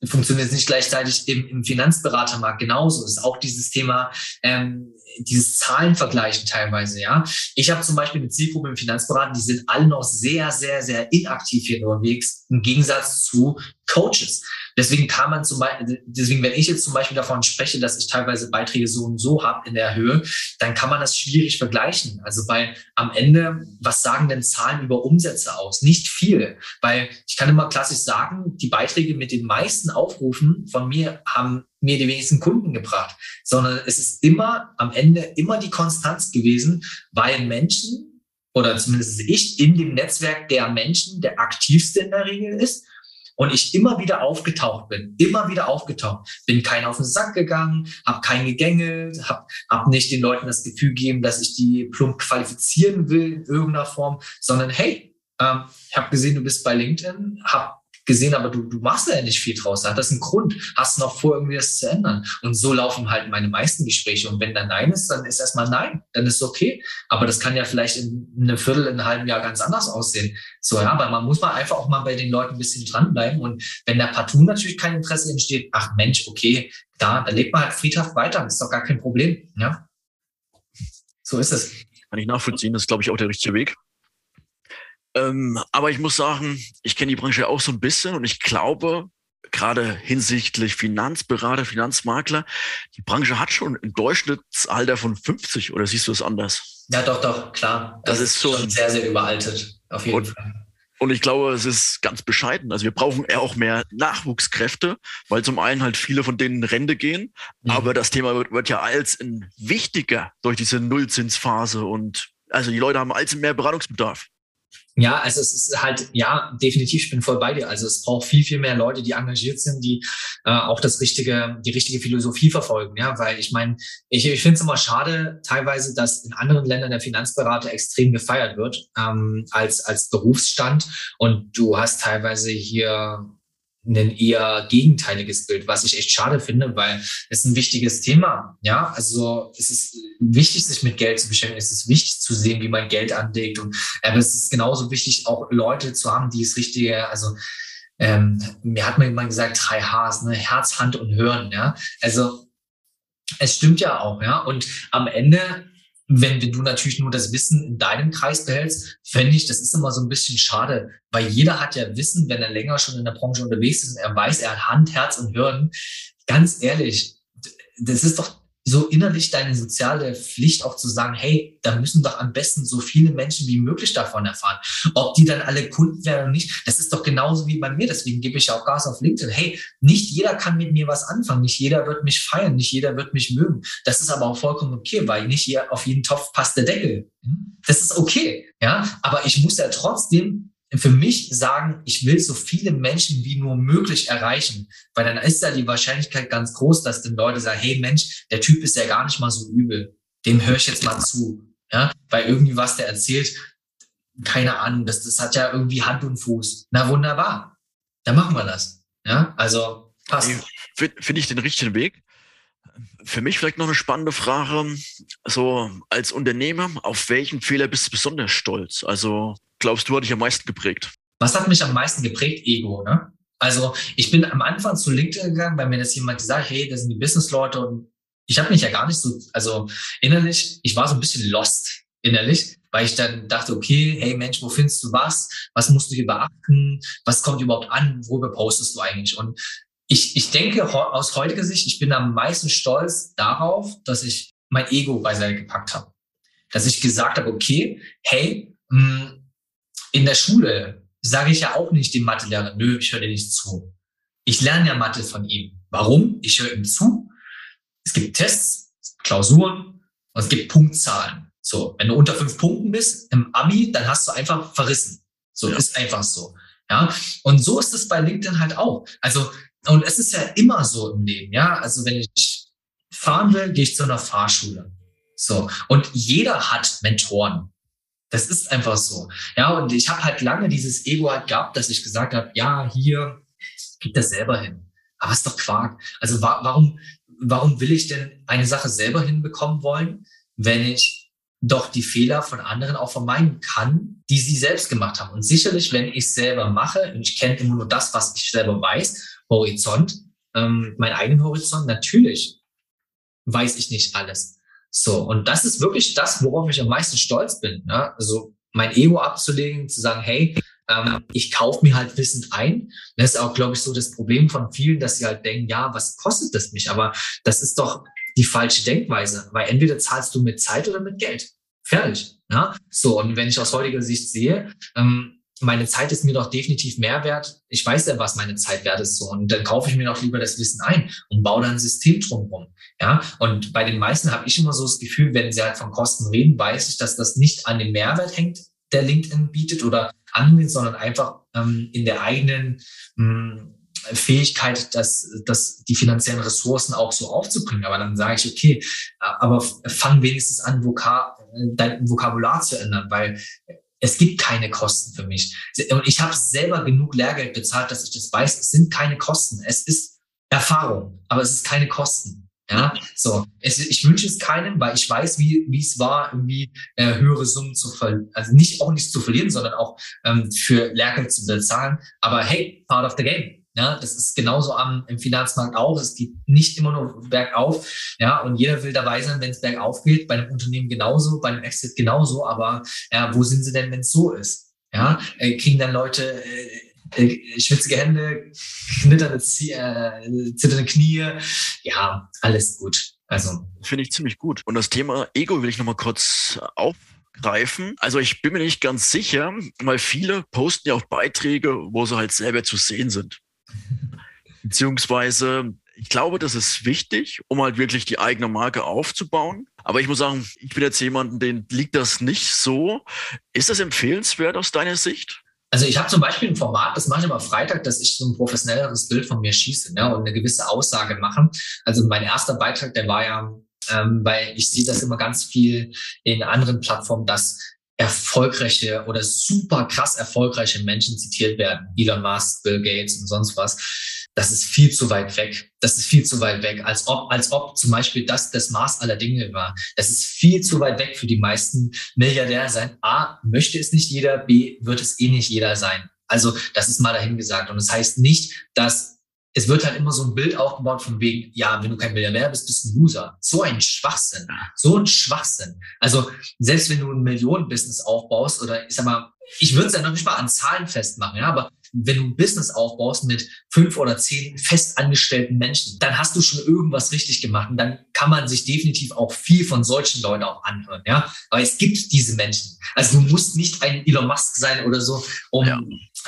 funktioniert es nicht gleichzeitig im, im Finanzberatermarkt genauso. Das ist auch dieses Thema, ähm, dieses Zahlenvergleichen teilweise, ja. Ich habe zum Beispiel eine Zielgruppe im Finanzberaten, die sind alle noch sehr, sehr, sehr inaktiv hier unterwegs, im Gegensatz zu Coaches. Deswegen kann man zum Beispiel, deswegen, wenn ich jetzt zum Beispiel davon spreche, dass ich teilweise Beiträge so und so habe in der Höhe, dann kann man das schwierig vergleichen. Also weil am Ende, was sagen denn Zahlen über Umsätze aus? Nicht viel. Weil ich kann immer klassisch sagen, die Beiträge mit den meisten Aufrufen von mir haben mir die wenigsten Kunden gebracht, sondern es ist immer am Ende immer die Konstanz gewesen, weil Menschen oder zumindest ich in dem Netzwerk der Menschen der aktivste in der Regel ist und ich immer wieder aufgetaucht bin, immer wieder aufgetaucht, bin keinen auf den Sack gegangen, habe keinen gegängelt, habe hab nicht den Leuten das Gefühl gegeben, dass ich die plump qualifizieren will in irgendeiner Form, sondern hey, ähm, ich habe gesehen, du bist bei LinkedIn, habe gesehen, aber du, du machst ja nicht viel draus. Hat das einen Grund. Hast du noch vor, irgendwie das zu ändern? Und so laufen halt meine meisten Gespräche. Und wenn da Nein ist, dann ist erstmal Nein. Dann ist es okay. Aber das kann ja vielleicht in einem Viertel, in einem halben Jahr ganz anders aussehen. So, ja, aber man muss mal einfach auch mal bei den Leuten ein bisschen dranbleiben. Und wenn da partout natürlich kein Interesse entsteht, ach Mensch, okay, da, da lebt man halt friedhaft weiter. Das ist doch gar kein Problem. Ja. So ist es. Kann ich nachvollziehen. Das ist, glaube ich, auch der richtige Weg. Ähm, aber ich muss sagen, ich kenne die Branche auch so ein bisschen und ich glaube, gerade hinsichtlich Finanzberater, Finanzmakler, die Branche hat schon ein Durchschnittsalter von 50 oder siehst du es anders? Ja, doch, doch, klar. Das, das ist, ist schon sehr, sehr überaltet, auf jeden und, Fall. Und ich glaube, es ist ganz bescheiden. Also wir brauchen eher auch mehr Nachwuchskräfte, weil zum einen halt viele von denen in Rente gehen. Mhm. Aber das Thema wird, wird ja als ein wichtiger durch diese Nullzinsphase und also die Leute haben als mehr Beratungsbedarf. Ja, also es ist halt, ja, definitiv, ich bin voll bei dir. Also es braucht viel, viel mehr Leute, die engagiert sind, die äh, auch das richtige, die richtige Philosophie verfolgen. Ja, weil ich meine, ich, ich finde es immer schade, teilweise, dass in anderen Ländern der Finanzberater extrem gefeiert wird ähm, als, als Berufsstand. Und du hast teilweise hier ein eher gegenteiliges Bild, was ich echt schade finde, weil es ein wichtiges Thema. Ja, also es ist wichtig, sich mit Geld zu beschäftigen. Es ist wichtig zu sehen, wie man Geld anlegt. Und aber es ist genauso wichtig, auch Leute zu haben, die es richtige, also ähm, mir hat man immer gesagt, drei Hs, ne? Herz, Hand und Hören. Ja, also es stimmt ja auch. Ja, und am Ende wenn, wenn du natürlich nur das Wissen in deinem Kreis behältst, fände ich, das ist immer so ein bisschen schade, weil jeder hat ja Wissen, wenn er länger schon in der Branche unterwegs ist und er weiß, er hat Hand, Herz und Hirn. Ganz ehrlich, das ist doch so innerlich deine soziale Pflicht auch zu sagen, hey, da müssen doch am besten so viele Menschen wie möglich davon erfahren. Ob die dann alle Kunden werden oder nicht, das ist doch genauso wie bei mir. Deswegen gebe ich ja auch Gas auf LinkedIn. Hey, nicht jeder kann mit mir was anfangen. Nicht jeder wird mich feiern. Nicht jeder wird mich mögen. Das ist aber auch vollkommen okay, weil nicht hier auf jeden Topf passt der Deckel. Das ist okay. Ja, aber ich muss ja trotzdem für mich sagen, ich will so viele Menschen wie nur möglich erreichen, weil dann ist da die Wahrscheinlichkeit ganz groß, dass dann Leute sagen, hey Mensch, der Typ ist ja gar nicht mal so übel, dem höre ich jetzt mal zu, ja, weil irgendwie was der erzählt, keine Ahnung, das, das hat ja irgendwie Hand und Fuß. Na wunderbar, dann machen wir das, ja, also passt. Finde ich den richtigen Weg. Für mich vielleicht noch eine spannende Frage. So als Unternehmer, auf welchen Fehler bist du besonders stolz? Also glaubst du, hat dich am meisten geprägt? Was hat mich am meisten geprägt? Ego, ne? Also ich bin am Anfang zu LinkedIn gegangen, weil mir das jemand gesagt hey, das sind die Businessleute und ich habe mich ja gar nicht so, also innerlich, ich war so ein bisschen lost innerlich, weil ich dann dachte, okay, hey Mensch, wo findest du was? Was musst du hier beachten? Was kommt überhaupt an? Worüber postest du eigentlich? Und ich, ich denke aus heutiger Sicht, ich bin am meisten stolz darauf, dass ich mein Ego beiseite gepackt habe. Dass ich gesagt habe, okay, hey, mh, hm, in der Schule sage ich ja auch nicht dem Mathelehrer, nö, ich höre dir nicht zu. Ich lerne ja Mathe von ihm. Warum? Ich höre ihm zu. Es gibt Tests, Klausuren und es gibt Punktzahlen. So, wenn du unter fünf Punkten bist im Abi, dann hast du einfach verrissen. So ja. ist einfach so. Ja, und so ist es bei LinkedIn halt auch. Also, und es ist ja immer so im Leben. Ja, also wenn ich fahren will, gehe ich zu einer Fahrschule. So, und jeder hat Mentoren. Das ist einfach so. Ja, und ich habe halt lange dieses Ego halt gehabt, dass ich gesagt habe, ja, hier, krieg das selber hin. Aber ist doch Quark. Also wa warum, warum will ich denn eine Sache selber hinbekommen wollen, wenn ich doch die Fehler von anderen auch vermeiden kann, die sie selbst gemacht haben. Und sicherlich, wenn ich selber mache, und ich kenne immer nur das, was ich selber weiß, Horizont, ähm, mein eigenen Horizont, natürlich weiß ich nicht alles. So, und das ist wirklich das, worauf ich am meisten stolz bin. Ne? Also mein Ego abzulegen, zu sagen, hey, ähm, ich kaufe mir halt Wissen ein. Das ist auch, glaube ich, so das Problem von vielen, dass sie halt denken, ja, was kostet das mich? Aber das ist doch die falsche Denkweise, weil entweder zahlst du mit Zeit oder mit Geld. Fertig. Ne? So, und wenn ich aus heutiger Sicht sehe, ähm, meine Zeit ist mir doch definitiv mehr wert. Ich weiß ja, was meine Zeit wert ist so. Und dann kaufe ich mir doch lieber das Wissen ein und baue dann ein System drumherum. Ja, und bei den meisten habe ich immer so das Gefühl, wenn sie halt von Kosten reden, weiß ich, dass das nicht an dem Mehrwert hängt, der LinkedIn bietet oder anbietet, sondern einfach ähm, in der eigenen mh, hm, Fähigkeit, dass, dass die finanziellen Ressourcen auch so aufzubringen. Aber dann sage ich, okay, aber fang wenigstens an, Vokab dein Vokabular zu ändern, weil es gibt keine Kosten für mich. Und ich habe selber genug Lehrgeld bezahlt, dass ich das weiß. Es sind keine Kosten. Es ist Erfahrung, aber es ist keine Kosten. Ja, so. Es, ich wünsche es keinem, weil ich weiß, wie, wie es war, irgendwie äh, höhere Summen zu verlieren, also nicht auch nicht zu verlieren, sondern auch ähm, für Lehrgeld zu bezahlen. Aber hey, part of the game. Ja, das ist genauso am, im Finanzmarkt auch. Es geht nicht immer nur bergauf. Ja, und jeder will dabei sein, wenn es bergauf geht. Bei einem Unternehmen genauso, bei einem Exit genauso. Aber ja, wo sind sie denn, wenn es so ist? Ja, äh, kriegen dann Leute äh, äh, schwitzige Hände, knitternde, äh, zitternde Knie. Ja, alles gut. Also. Finde ich ziemlich gut. Und das Thema Ego will ich nochmal kurz aufgreifen. Also ich bin mir nicht ganz sicher, weil viele posten ja auch Beiträge, wo sie halt selber zu sehen sind. Beziehungsweise, ich glaube, das ist wichtig, um halt wirklich die eigene Marke aufzubauen. Aber ich muss sagen, ich bin jetzt jemand, den liegt das nicht so. Ist das empfehlenswert aus deiner Sicht? Also ich habe zum Beispiel ein Format, das mache ich immer Freitag, dass ich so ein professionelleres Bild von mir schieße ne, und eine gewisse Aussage mache. Also mein erster Beitrag, der war ja, ähm, weil ich sehe das immer ganz viel in anderen Plattformen, dass erfolgreiche oder super krass erfolgreiche Menschen zitiert werden. Elon Musk, Bill Gates und sonst was. Das ist viel zu weit weg. Das ist viel zu weit weg. Als ob, als ob zum Beispiel das das Maß aller Dinge war. Das ist viel zu weit weg für die meisten Milliardäre sein. A, möchte es nicht jeder. B, wird es eh nicht jeder sein. Also, das ist mal dahingesagt. Und das heißt nicht, dass es wird halt immer so ein Bild aufgebaut von wegen, ja, wenn du kein Milliardär bist, bist du ein Loser. So ein Schwachsinn. So ein Schwachsinn. Also selbst wenn du ein Millionenbusiness aufbaust oder ich sag mal, ich würde es ja noch nicht mal an Zahlen festmachen, ja, aber wenn du ein Business aufbaust mit fünf oder zehn festangestellten Menschen, dann hast du schon irgendwas richtig gemacht und dann kann man sich definitiv auch viel von solchen Leuten auch anhören, ja. Aber es gibt diese Menschen. Also du musst nicht ein Elon Musk sein oder so, um ja.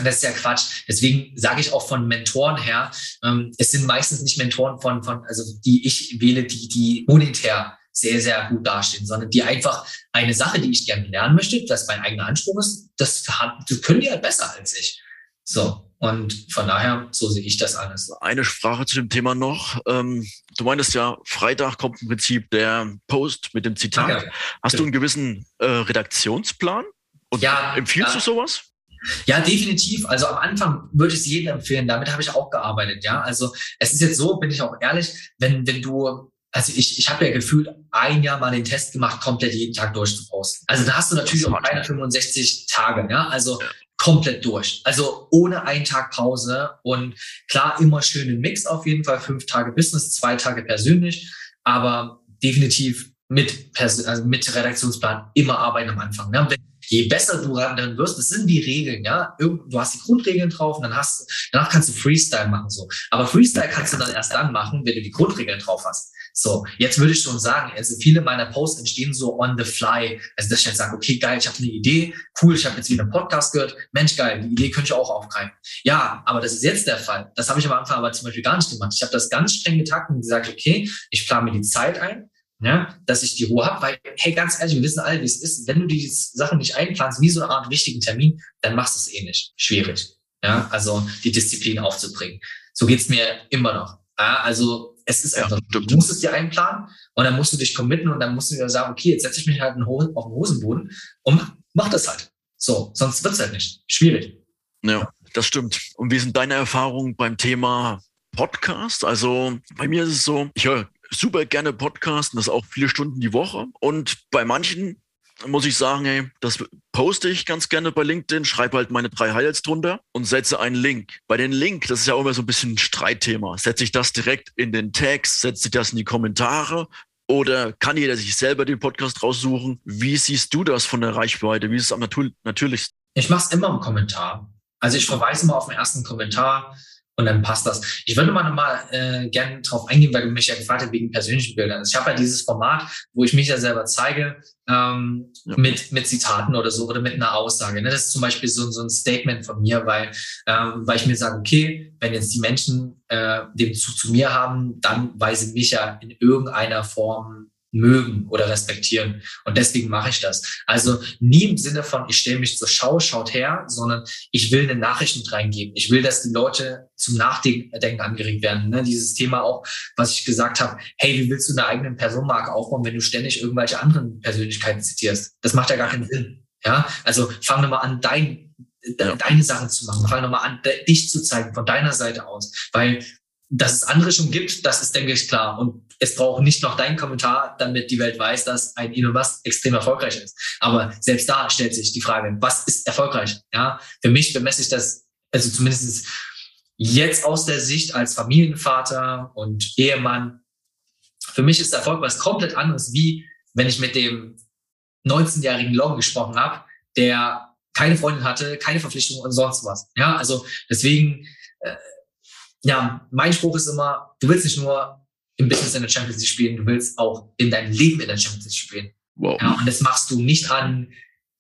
Das ist ja Quatsch. Deswegen sage ich auch von Mentoren her, ähm, es sind meistens nicht Mentoren von, von, also die ich wähle, die, die monetär sehr, sehr gut dastehen, sondern die einfach eine Sache, die ich gerne lernen möchte, das mein eigener Anspruch ist, das, das können die halt besser als ich. So. Und von daher, so sehe ich das alles. Eine Frage zu dem Thema noch. Ähm, du meintest ja, Freitag kommt im Prinzip der Post mit dem Zitat. Ja, Hast du einen gewissen äh, Redaktionsplan? Und ja, empfiehlst ja. du sowas? Ja, definitiv. Also am Anfang würde ich es jedem empfehlen. Damit habe ich auch gearbeitet. Ja, also es ist jetzt so, bin ich auch ehrlich, wenn, wenn du also ich, ich habe ja gefühlt ein Jahr mal den Test gemacht, komplett jeden Tag durchzuposten. Also da hast du natürlich auch 365 Tage, ja, also komplett durch. Also ohne einen Tag Pause und klar immer schön im Mix auf jeden Fall, fünf Tage Business, zwei Tage persönlich, aber definitiv mit, Pers also mit Redaktionsplan immer arbeiten am Anfang. Ne? Wenn, je besser du dann wirst, das sind die Regeln, ja. Du hast die Grundregeln drauf und dann hast, danach kannst du Freestyle machen, so. Aber Freestyle kannst du dann erst dann machen, wenn du die Grundregeln drauf hast. So, jetzt würde ich schon sagen, also viele meiner Posts entstehen so on the fly. Also, dass ich jetzt sage, okay, geil, ich habe eine Idee, cool, ich habe jetzt wieder einen Podcast gehört, Mensch, geil, die Idee könnte ich auch aufgreifen. Ja, aber das ist jetzt der Fall. Das habe ich am Anfang aber zum Beispiel gar nicht gemacht. Ich habe das ganz streng getaktet und gesagt, okay, ich plane mir die Zeit ein, ja, dass ich die Ruhe habe, weil, hey, ganz ehrlich, wir wissen alle, wie es ist. Wenn du die Sachen nicht einplanst, wie so eine Art wichtigen Termin, dann machst du es eh nicht. Schwierig. Ja, also die Disziplin aufzubringen. So geht's mir immer noch. Ja, also es ist einfach, ja, du musst es dir einplanen und dann musst du dich committen und dann musst du dir sagen, okay, jetzt setze ich mich halt auf den Hosenboden und mach das halt. So, sonst wird's halt nicht. Schwierig. Ja, das stimmt. Und wie sind deine Erfahrungen beim Thema Podcast? Also bei mir ist es so, ich höre super gerne podcasten, das auch viele Stunden die Woche. Und bei manchen muss ich sagen, ey, das poste ich ganz gerne bei LinkedIn, schreibe halt meine drei Highlights drunter und setze einen Link. Bei den Link, das ist ja auch immer so ein bisschen ein Streitthema. Setze ich das direkt in den Text, setze ich das in die Kommentare oder kann jeder sich selber den Podcast raussuchen? Wie siehst du das von der Reichweite? Wie ist es am natürlichsten? Ich mache es immer im Kommentar. Also ich verweise mal auf den ersten Kommentar und dann passt das. Ich würde mal nochmal äh, gerne drauf eingehen, weil du mich ja gefragt hast wegen persönlichen Bildern. Ich habe ja dieses Format, wo ich mich ja selber zeige, ähm, ja. mit, mit Zitaten oder so oder mit einer Aussage. Ne? Das ist zum Beispiel so, so ein Statement von mir, weil, ähm, weil ich mir sage, okay, wenn jetzt die Menschen äh, den Bezug zu mir haben, dann weisen mich ja in irgendeiner Form mögen oder respektieren. Und deswegen mache ich das. Also nie im Sinne von, ich stelle mich zur Schau, schaut her, sondern ich will eine Nachricht mit reingeben. Ich will, dass die Leute zum Nachdenken angeregt werden. Ne? Dieses Thema auch, was ich gesagt habe, hey, wie willst du eine eigene Personenmarke aufbauen, wenn du ständig irgendwelche anderen Persönlichkeiten zitierst? Das macht ja gar keinen Sinn. Ja, also fang nochmal an, dein, deine Sachen zu machen. Fang nochmal an, dich zu zeigen von deiner Seite aus. Weil dass es andere schon gibt, das ist, denke ich, klar. Und es braucht nicht noch deinen Kommentar, damit die Welt weiß, dass ein Elon Musk extrem erfolgreich ist. Aber selbst da stellt sich die Frage, was ist erfolgreich? Ja, für mich bemesse ich das, also zumindest jetzt aus der Sicht als Familienvater und Ehemann. Für mich ist Erfolg was komplett anderes, wie wenn ich mit dem 19-jährigen Long gesprochen habe, der keine Freundin hatte, keine Verpflichtung und sonst was. Ja, also deswegen, äh, ja, mein Spruch ist immer, du willst nicht nur im Business in der Champions League spielen, du willst auch in deinem Leben in der Champions League spielen. Wow. Ja, und das machst du nicht an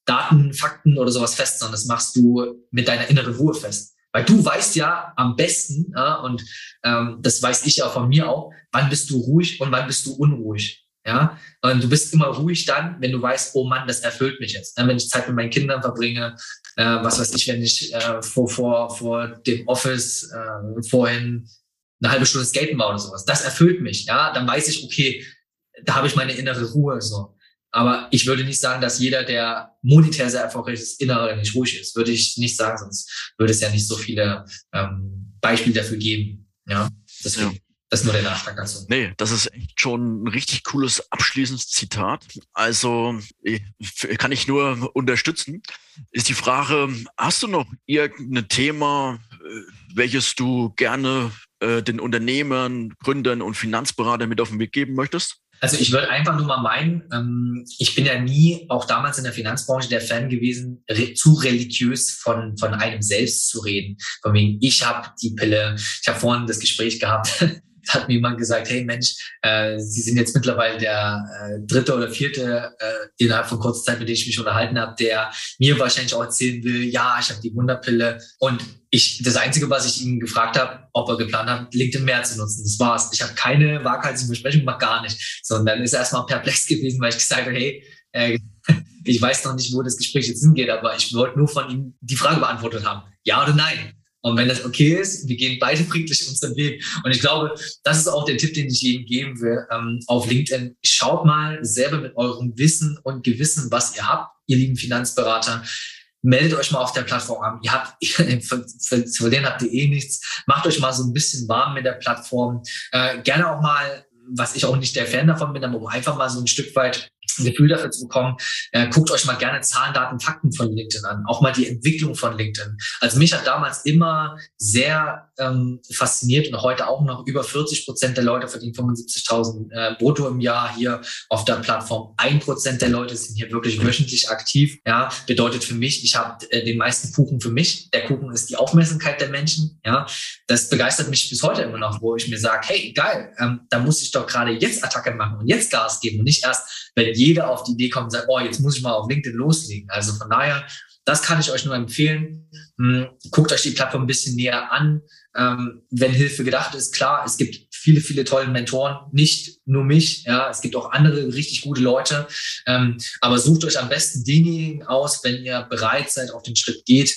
Daten, Fakten oder sowas fest, sondern das machst du mit deiner inneren Ruhe fest. Weil du weißt ja am besten, ja, und ähm, das weiß ich ja von mir auch, wann bist du ruhig und wann bist du unruhig. Ja, und du bist immer ruhig dann, wenn du weißt, oh Mann, das erfüllt mich jetzt. Wenn ich Zeit mit meinen Kindern verbringe, äh, was weiß ich, wenn ich äh, vor, vor, vor dem Office äh, vorhin eine halbe Stunde skaten war oder sowas. Das erfüllt mich, ja. Dann weiß ich, okay, da habe ich meine innere Ruhe so. Aber ich würde nicht sagen, dass jeder, der monetär sehr erfolgreich ist, innere nicht ruhig ist. Würde ich nicht sagen, sonst würde es ja nicht so viele ähm, Beispiele dafür geben. Ja, deswegen. Ja. Das ist nur der Nachtrag dazu. Nee, das ist echt schon ein richtig cooles abschließendes Zitat. Also kann ich nur unterstützen. Ist die Frage, hast du noch irgendein Thema, äh, welches du gerne äh, den Unternehmern, Gründern und Finanzberatern mit auf den Weg geben möchtest? Also ich würde einfach nur mal meinen, ähm, ich bin ja nie, auch damals in der Finanzbranche, der Fan gewesen, re zu religiös von, von einem selbst zu reden. Von wegen, ich habe die Pille, ich habe vorhin das Gespräch gehabt, hat mir jemand gesagt, hey Mensch, äh, Sie sind jetzt mittlerweile der äh, dritte oder vierte äh, innerhalb von kurzer Zeit, mit dem ich mich unterhalten habe, der mir wahrscheinlich auch erzählen will, ja, ich habe die Wunderpille. Und ich, das Einzige, was ich ihn gefragt habe, ob er geplant hat, LinkedIn mehr zu nutzen. Das war's. Ich habe keine waghalsige Besprechung gemacht, gar nicht. Sondern ist er erstmal perplex gewesen, weil ich gesagt habe, hey, äh, ich weiß noch nicht, wo das Gespräch jetzt hingeht, aber ich wollte nur von ihm die Frage beantwortet haben. Ja oder nein? Und wenn das okay ist, wir gehen beide friedlich unseren Weg. Und ich glaube, das ist auch der Tipp, den ich jedem geben will ähm, auf LinkedIn. Schaut mal selber mit eurem Wissen und Gewissen, was ihr habt, ihr lieben Finanzberater. Meldet euch mal auf der Plattform an. Ihr habt, zu verlieren habt ihr eh nichts. Macht euch mal so ein bisschen warm mit der Plattform. Äh, gerne auch mal, was ich auch nicht der Fan davon bin, aber einfach mal so ein Stück weit ein Gefühl dafür zu bekommen, äh, guckt euch mal gerne Zahlen, Daten, Fakten von LinkedIn an, auch mal die Entwicklung von LinkedIn. Also mich hat damals immer sehr ähm, fasziniert und heute auch noch über 40 Prozent der Leute verdienen 75.000 äh, brutto im Jahr hier auf der Plattform. Ein Prozent der Leute sind hier wirklich wöchentlich aktiv. Ja, bedeutet für mich, ich habe äh, den meisten Kuchen für mich. Der Kuchen ist die Aufmerksamkeit der Menschen. Ja, das begeistert mich bis heute immer noch, wo ich mir sage, hey, geil, ähm, da muss ich doch gerade jetzt Attacke machen und jetzt Gas geben und nicht erst, wenn jeder auf die Idee kommt und sagt, oh, jetzt muss ich mal auf LinkedIn loslegen. Also von daher, das kann ich euch nur empfehlen. Hm, guckt euch die Plattform ein bisschen näher an. Ähm, wenn Hilfe gedacht ist, klar, es gibt viele, viele tolle Mentoren, nicht nur mich, ja, es gibt auch andere richtig gute Leute. Ähm, aber sucht euch am besten denjenigen aus, wenn ihr bereit seid, auf den Schritt geht,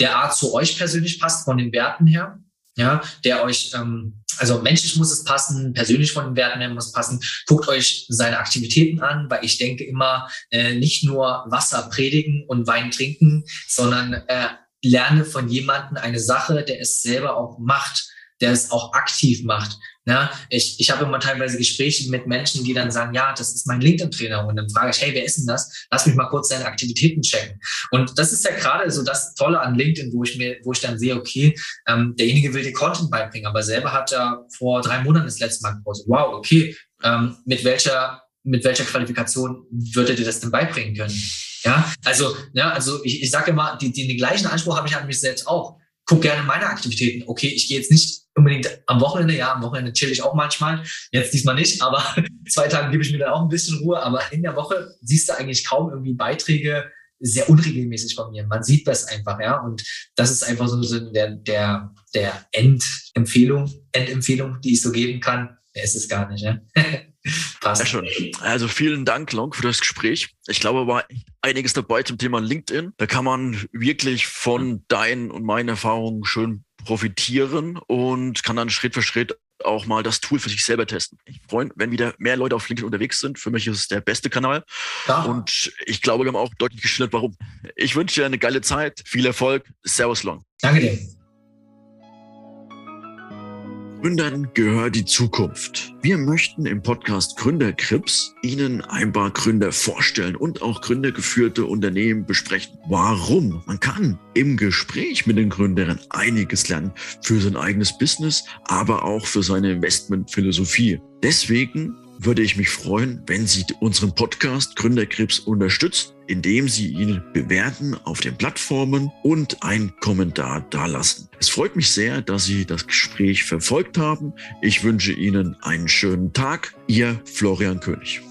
der Art zu euch persönlich passt, von den Werten her ja, der euch, ähm, also menschlich muss es passen, persönlich von den Werten her muss es passen. Guckt euch seine Aktivitäten an, weil ich denke immer, äh, nicht nur Wasser predigen und Wein trinken, sondern äh, lerne von jemandem eine Sache, der es selber auch macht, der es auch aktiv macht. Ja, ich, ich habe immer teilweise Gespräche mit Menschen, die dann sagen, ja, das ist mein LinkedIn-Trainer. Und dann frage ich, hey, wer ist denn das? Lass mich mal kurz deine Aktivitäten checken. Und das ist ja gerade so das Tolle an LinkedIn, wo ich mir, wo ich dann sehe, okay, ähm, derjenige will dir Content beibringen, aber selber hat er vor drei Monaten das letzte Mal gepostet. Wow, okay, ähm, mit welcher mit welcher Qualifikation würde dir das denn beibringen können? Ja, also, ja, also ich, ich sage immer, die, die, den gleichen Anspruch habe ich an mich selbst auch. Guck gerne meine Aktivitäten. Okay, ich gehe jetzt nicht unbedingt am Wochenende, ja, am Wochenende chill ich auch manchmal, jetzt diesmal nicht, aber zwei Tage gebe ich mir dann auch ein bisschen Ruhe, aber in der Woche siehst du eigentlich kaum irgendwie Beiträge sehr unregelmäßig von mir. Man sieht das einfach, ja, und das ist einfach so der, der, der Endempfehlung, Endempfehlung, die ich so geben kann. Wer ist es gar nicht, ja. Passt. Sehr schön. Also vielen Dank, Long, für das Gespräch. Ich glaube, war einiges dabei zum Thema LinkedIn. Da kann man wirklich von deinen und meinen Erfahrungen schön profitieren und kann dann Schritt für Schritt auch mal das Tool für sich selber testen. Ich freue mich, wenn wieder mehr Leute auf LinkedIn unterwegs sind. Für mich ist es der beste Kanal. Ja. Und ich glaube, wir haben auch deutlich geschildert, warum. Ich wünsche dir eine geile Zeit, viel Erfolg. Servus Long. Danke dir. Gründern gehört die Zukunft. Wir möchten im Podcast Gründerkrips Ihnen ein paar Gründer vorstellen und auch gründergeführte Unternehmen besprechen. Warum? Man kann im Gespräch mit den Gründern einiges lernen für sein eigenes Business, aber auch für seine Investmentphilosophie. Deswegen würde ich mich freuen, wenn Sie unseren Podcast Gründerkrips unterstützen indem Sie ihn bewerten auf den Plattformen und einen Kommentar dalassen. Es freut mich sehr, dass Sie das Gespräch verfolgt haben. Ich wünsche Ihnen einen schönen Tag. Ihr Florian König.